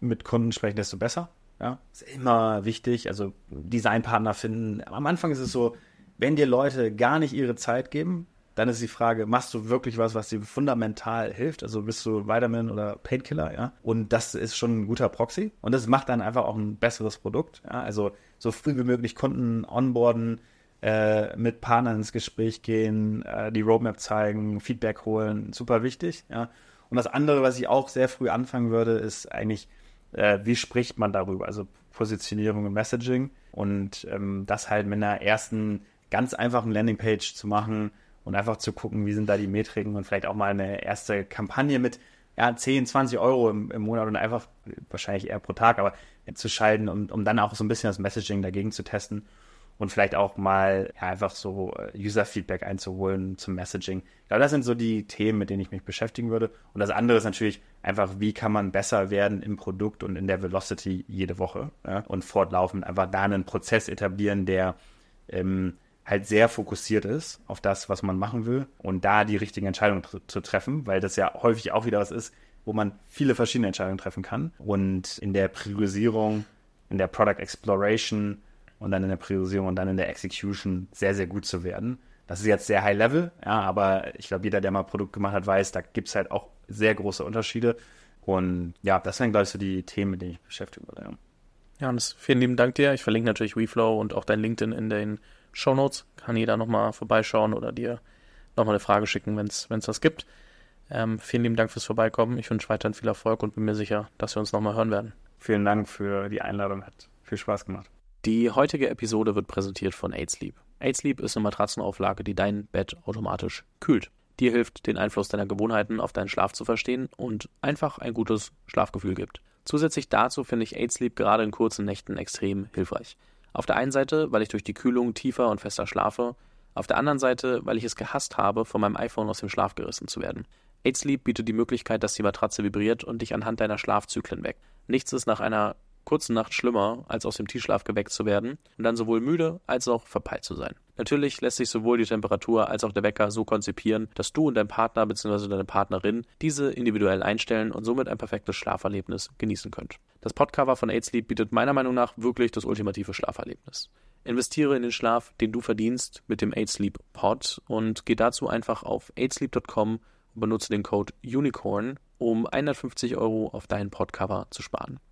mit Kunden sprechen, desto besser. Ja, ist immer wichtig. Also Designpartner finden. Am Anfang ist es so, wenn dir Leute gar nicht ihre Zeit geben, dann ist die Frage, machst du wirklich was, was dir fundamental hilft? Also bist du Vitamin oder Painkiller, ja? Und das ist schon ein guter Proxy. Und das macht dann einfach auch ein besseres Produkt. Ja? Also so früh wie möglich Kunden onboarden, äh, mit Partnern ins Gespräch gehen, äh, die Roadmap zeigen, Feedback holen, super wichtig, ja. Und das andere, was ich auch sehr früh anfangen würde, ist eigentlich, äh, wie spricht man darüber? Also Positionierung und Messaging und ähm, das halt mit einer ersten ganz einfachen Landingpage zu machen, und einfach zu gucken, wie sind da die Metriken und vielleicht auch mal eine erste Kampagne mit ja, 10, 20 Euro im, im Monat und einfach wahrscheinlich eher pro Tag, aber zu schalten, um, um dann auch so ein bisschen das Messaging dagegen zu testen und vielleicht auch mal ja, einfach so äh, User-Feedback einzuholen zum Messaging. Ich glaube, das sind so die Themen, mit denen ich mich beschäftigen würde. Und das andere ist natürlich einfach, wie kann man besser werden im Produkt und in der Velocity jede Woche ja? und fortlaufend einfach da einen Prozess etablieren, der ähm, halt sehr fokussiert ist auf das, was man machen will und da die richtigen Entscheidungen tr zu treffen, weil das ja häufig auch wieder was ist, wo man viele verschiedene Entscheidungen treffen kann und in der Priorisierung, in der Product Exploration und dann in der Priorisierung und dann in der Execution sehr, sehr gut zu werden. Das ist jetzt sehr high level, ja, aber ich glaube, jeder, der mal Produkt gemacht hat, weiß, da gibt es halt auch sehr große Unterschiede. Und ja, das wären, glaube ich, so die Themen, mit denen ich beschäftigen würde. Ja. Johannes, vielen lieben Dank dir. Ich verlinke natürlich WeFlow und auch dein LinkedIn in den Shownotes. Kann jeder nochmal vorbeischauen oder dir nochmal eine Frage schicken, wenn es was gibt. Ähm, vielen lieben Dank fürs Vorbeikommen. Ich wünsche weiterhin viel Erfolg und bin mir sicher, dass wir uns nochmal hören werden. Vielen Dank für die Einladung. Hat viel Spaß gemacht. Die heutige Episode wird präsentiert von AidSleep. AidSleep ist eine Matratzenauflage, die dein Bett automatisch kühlt. Dir hilft, den Einfluss deiner Gewohnheiten auf deinen Schlaf zu verstehen und einfach ein gutes Schlafgefühl gibt. Zusätzlich dazu finde ich AidSleep gerade in kurzen Nächten extrem hilfreich. Auf der einen Seite, weil ich durch die Kühlung tiefer und fester schlafe, auf der anderen Seite, weil ich es gehasst habe, von meinem iPhone aus dem Schlaf gerissen zu werden. 8 Sleep bietet die Möglichkeit, dass die Matratze vibriert und dich anhand deiner Schlafzyklen weckt. Nichts ist nach einer kurzen Nacht schlimmer, als aus dem Tiefschlaf geweckt zu werden und dann sowohl müde als auch verpeilt zu sein. Natürlich lässt sich sowohl die Temperatur als auch der Wecker so konzipieren, dass du und dein Partner bzw. deine Partnerin diese individuell einstellen und somit ein perfektes Schlaferlebnis genießen könnt. Das Podcover von 8 Sleep bietet meiner Meinung nach wirklich das ultimative Schlaferlebnis. Investiere in den Schlaf, den du verdienst mit dem 8 Sleep Pod und geh dazu einfach auf 8sleep.com und benutze den Code UNICORN, um 150 Euro auf dein Podcover zu sparen.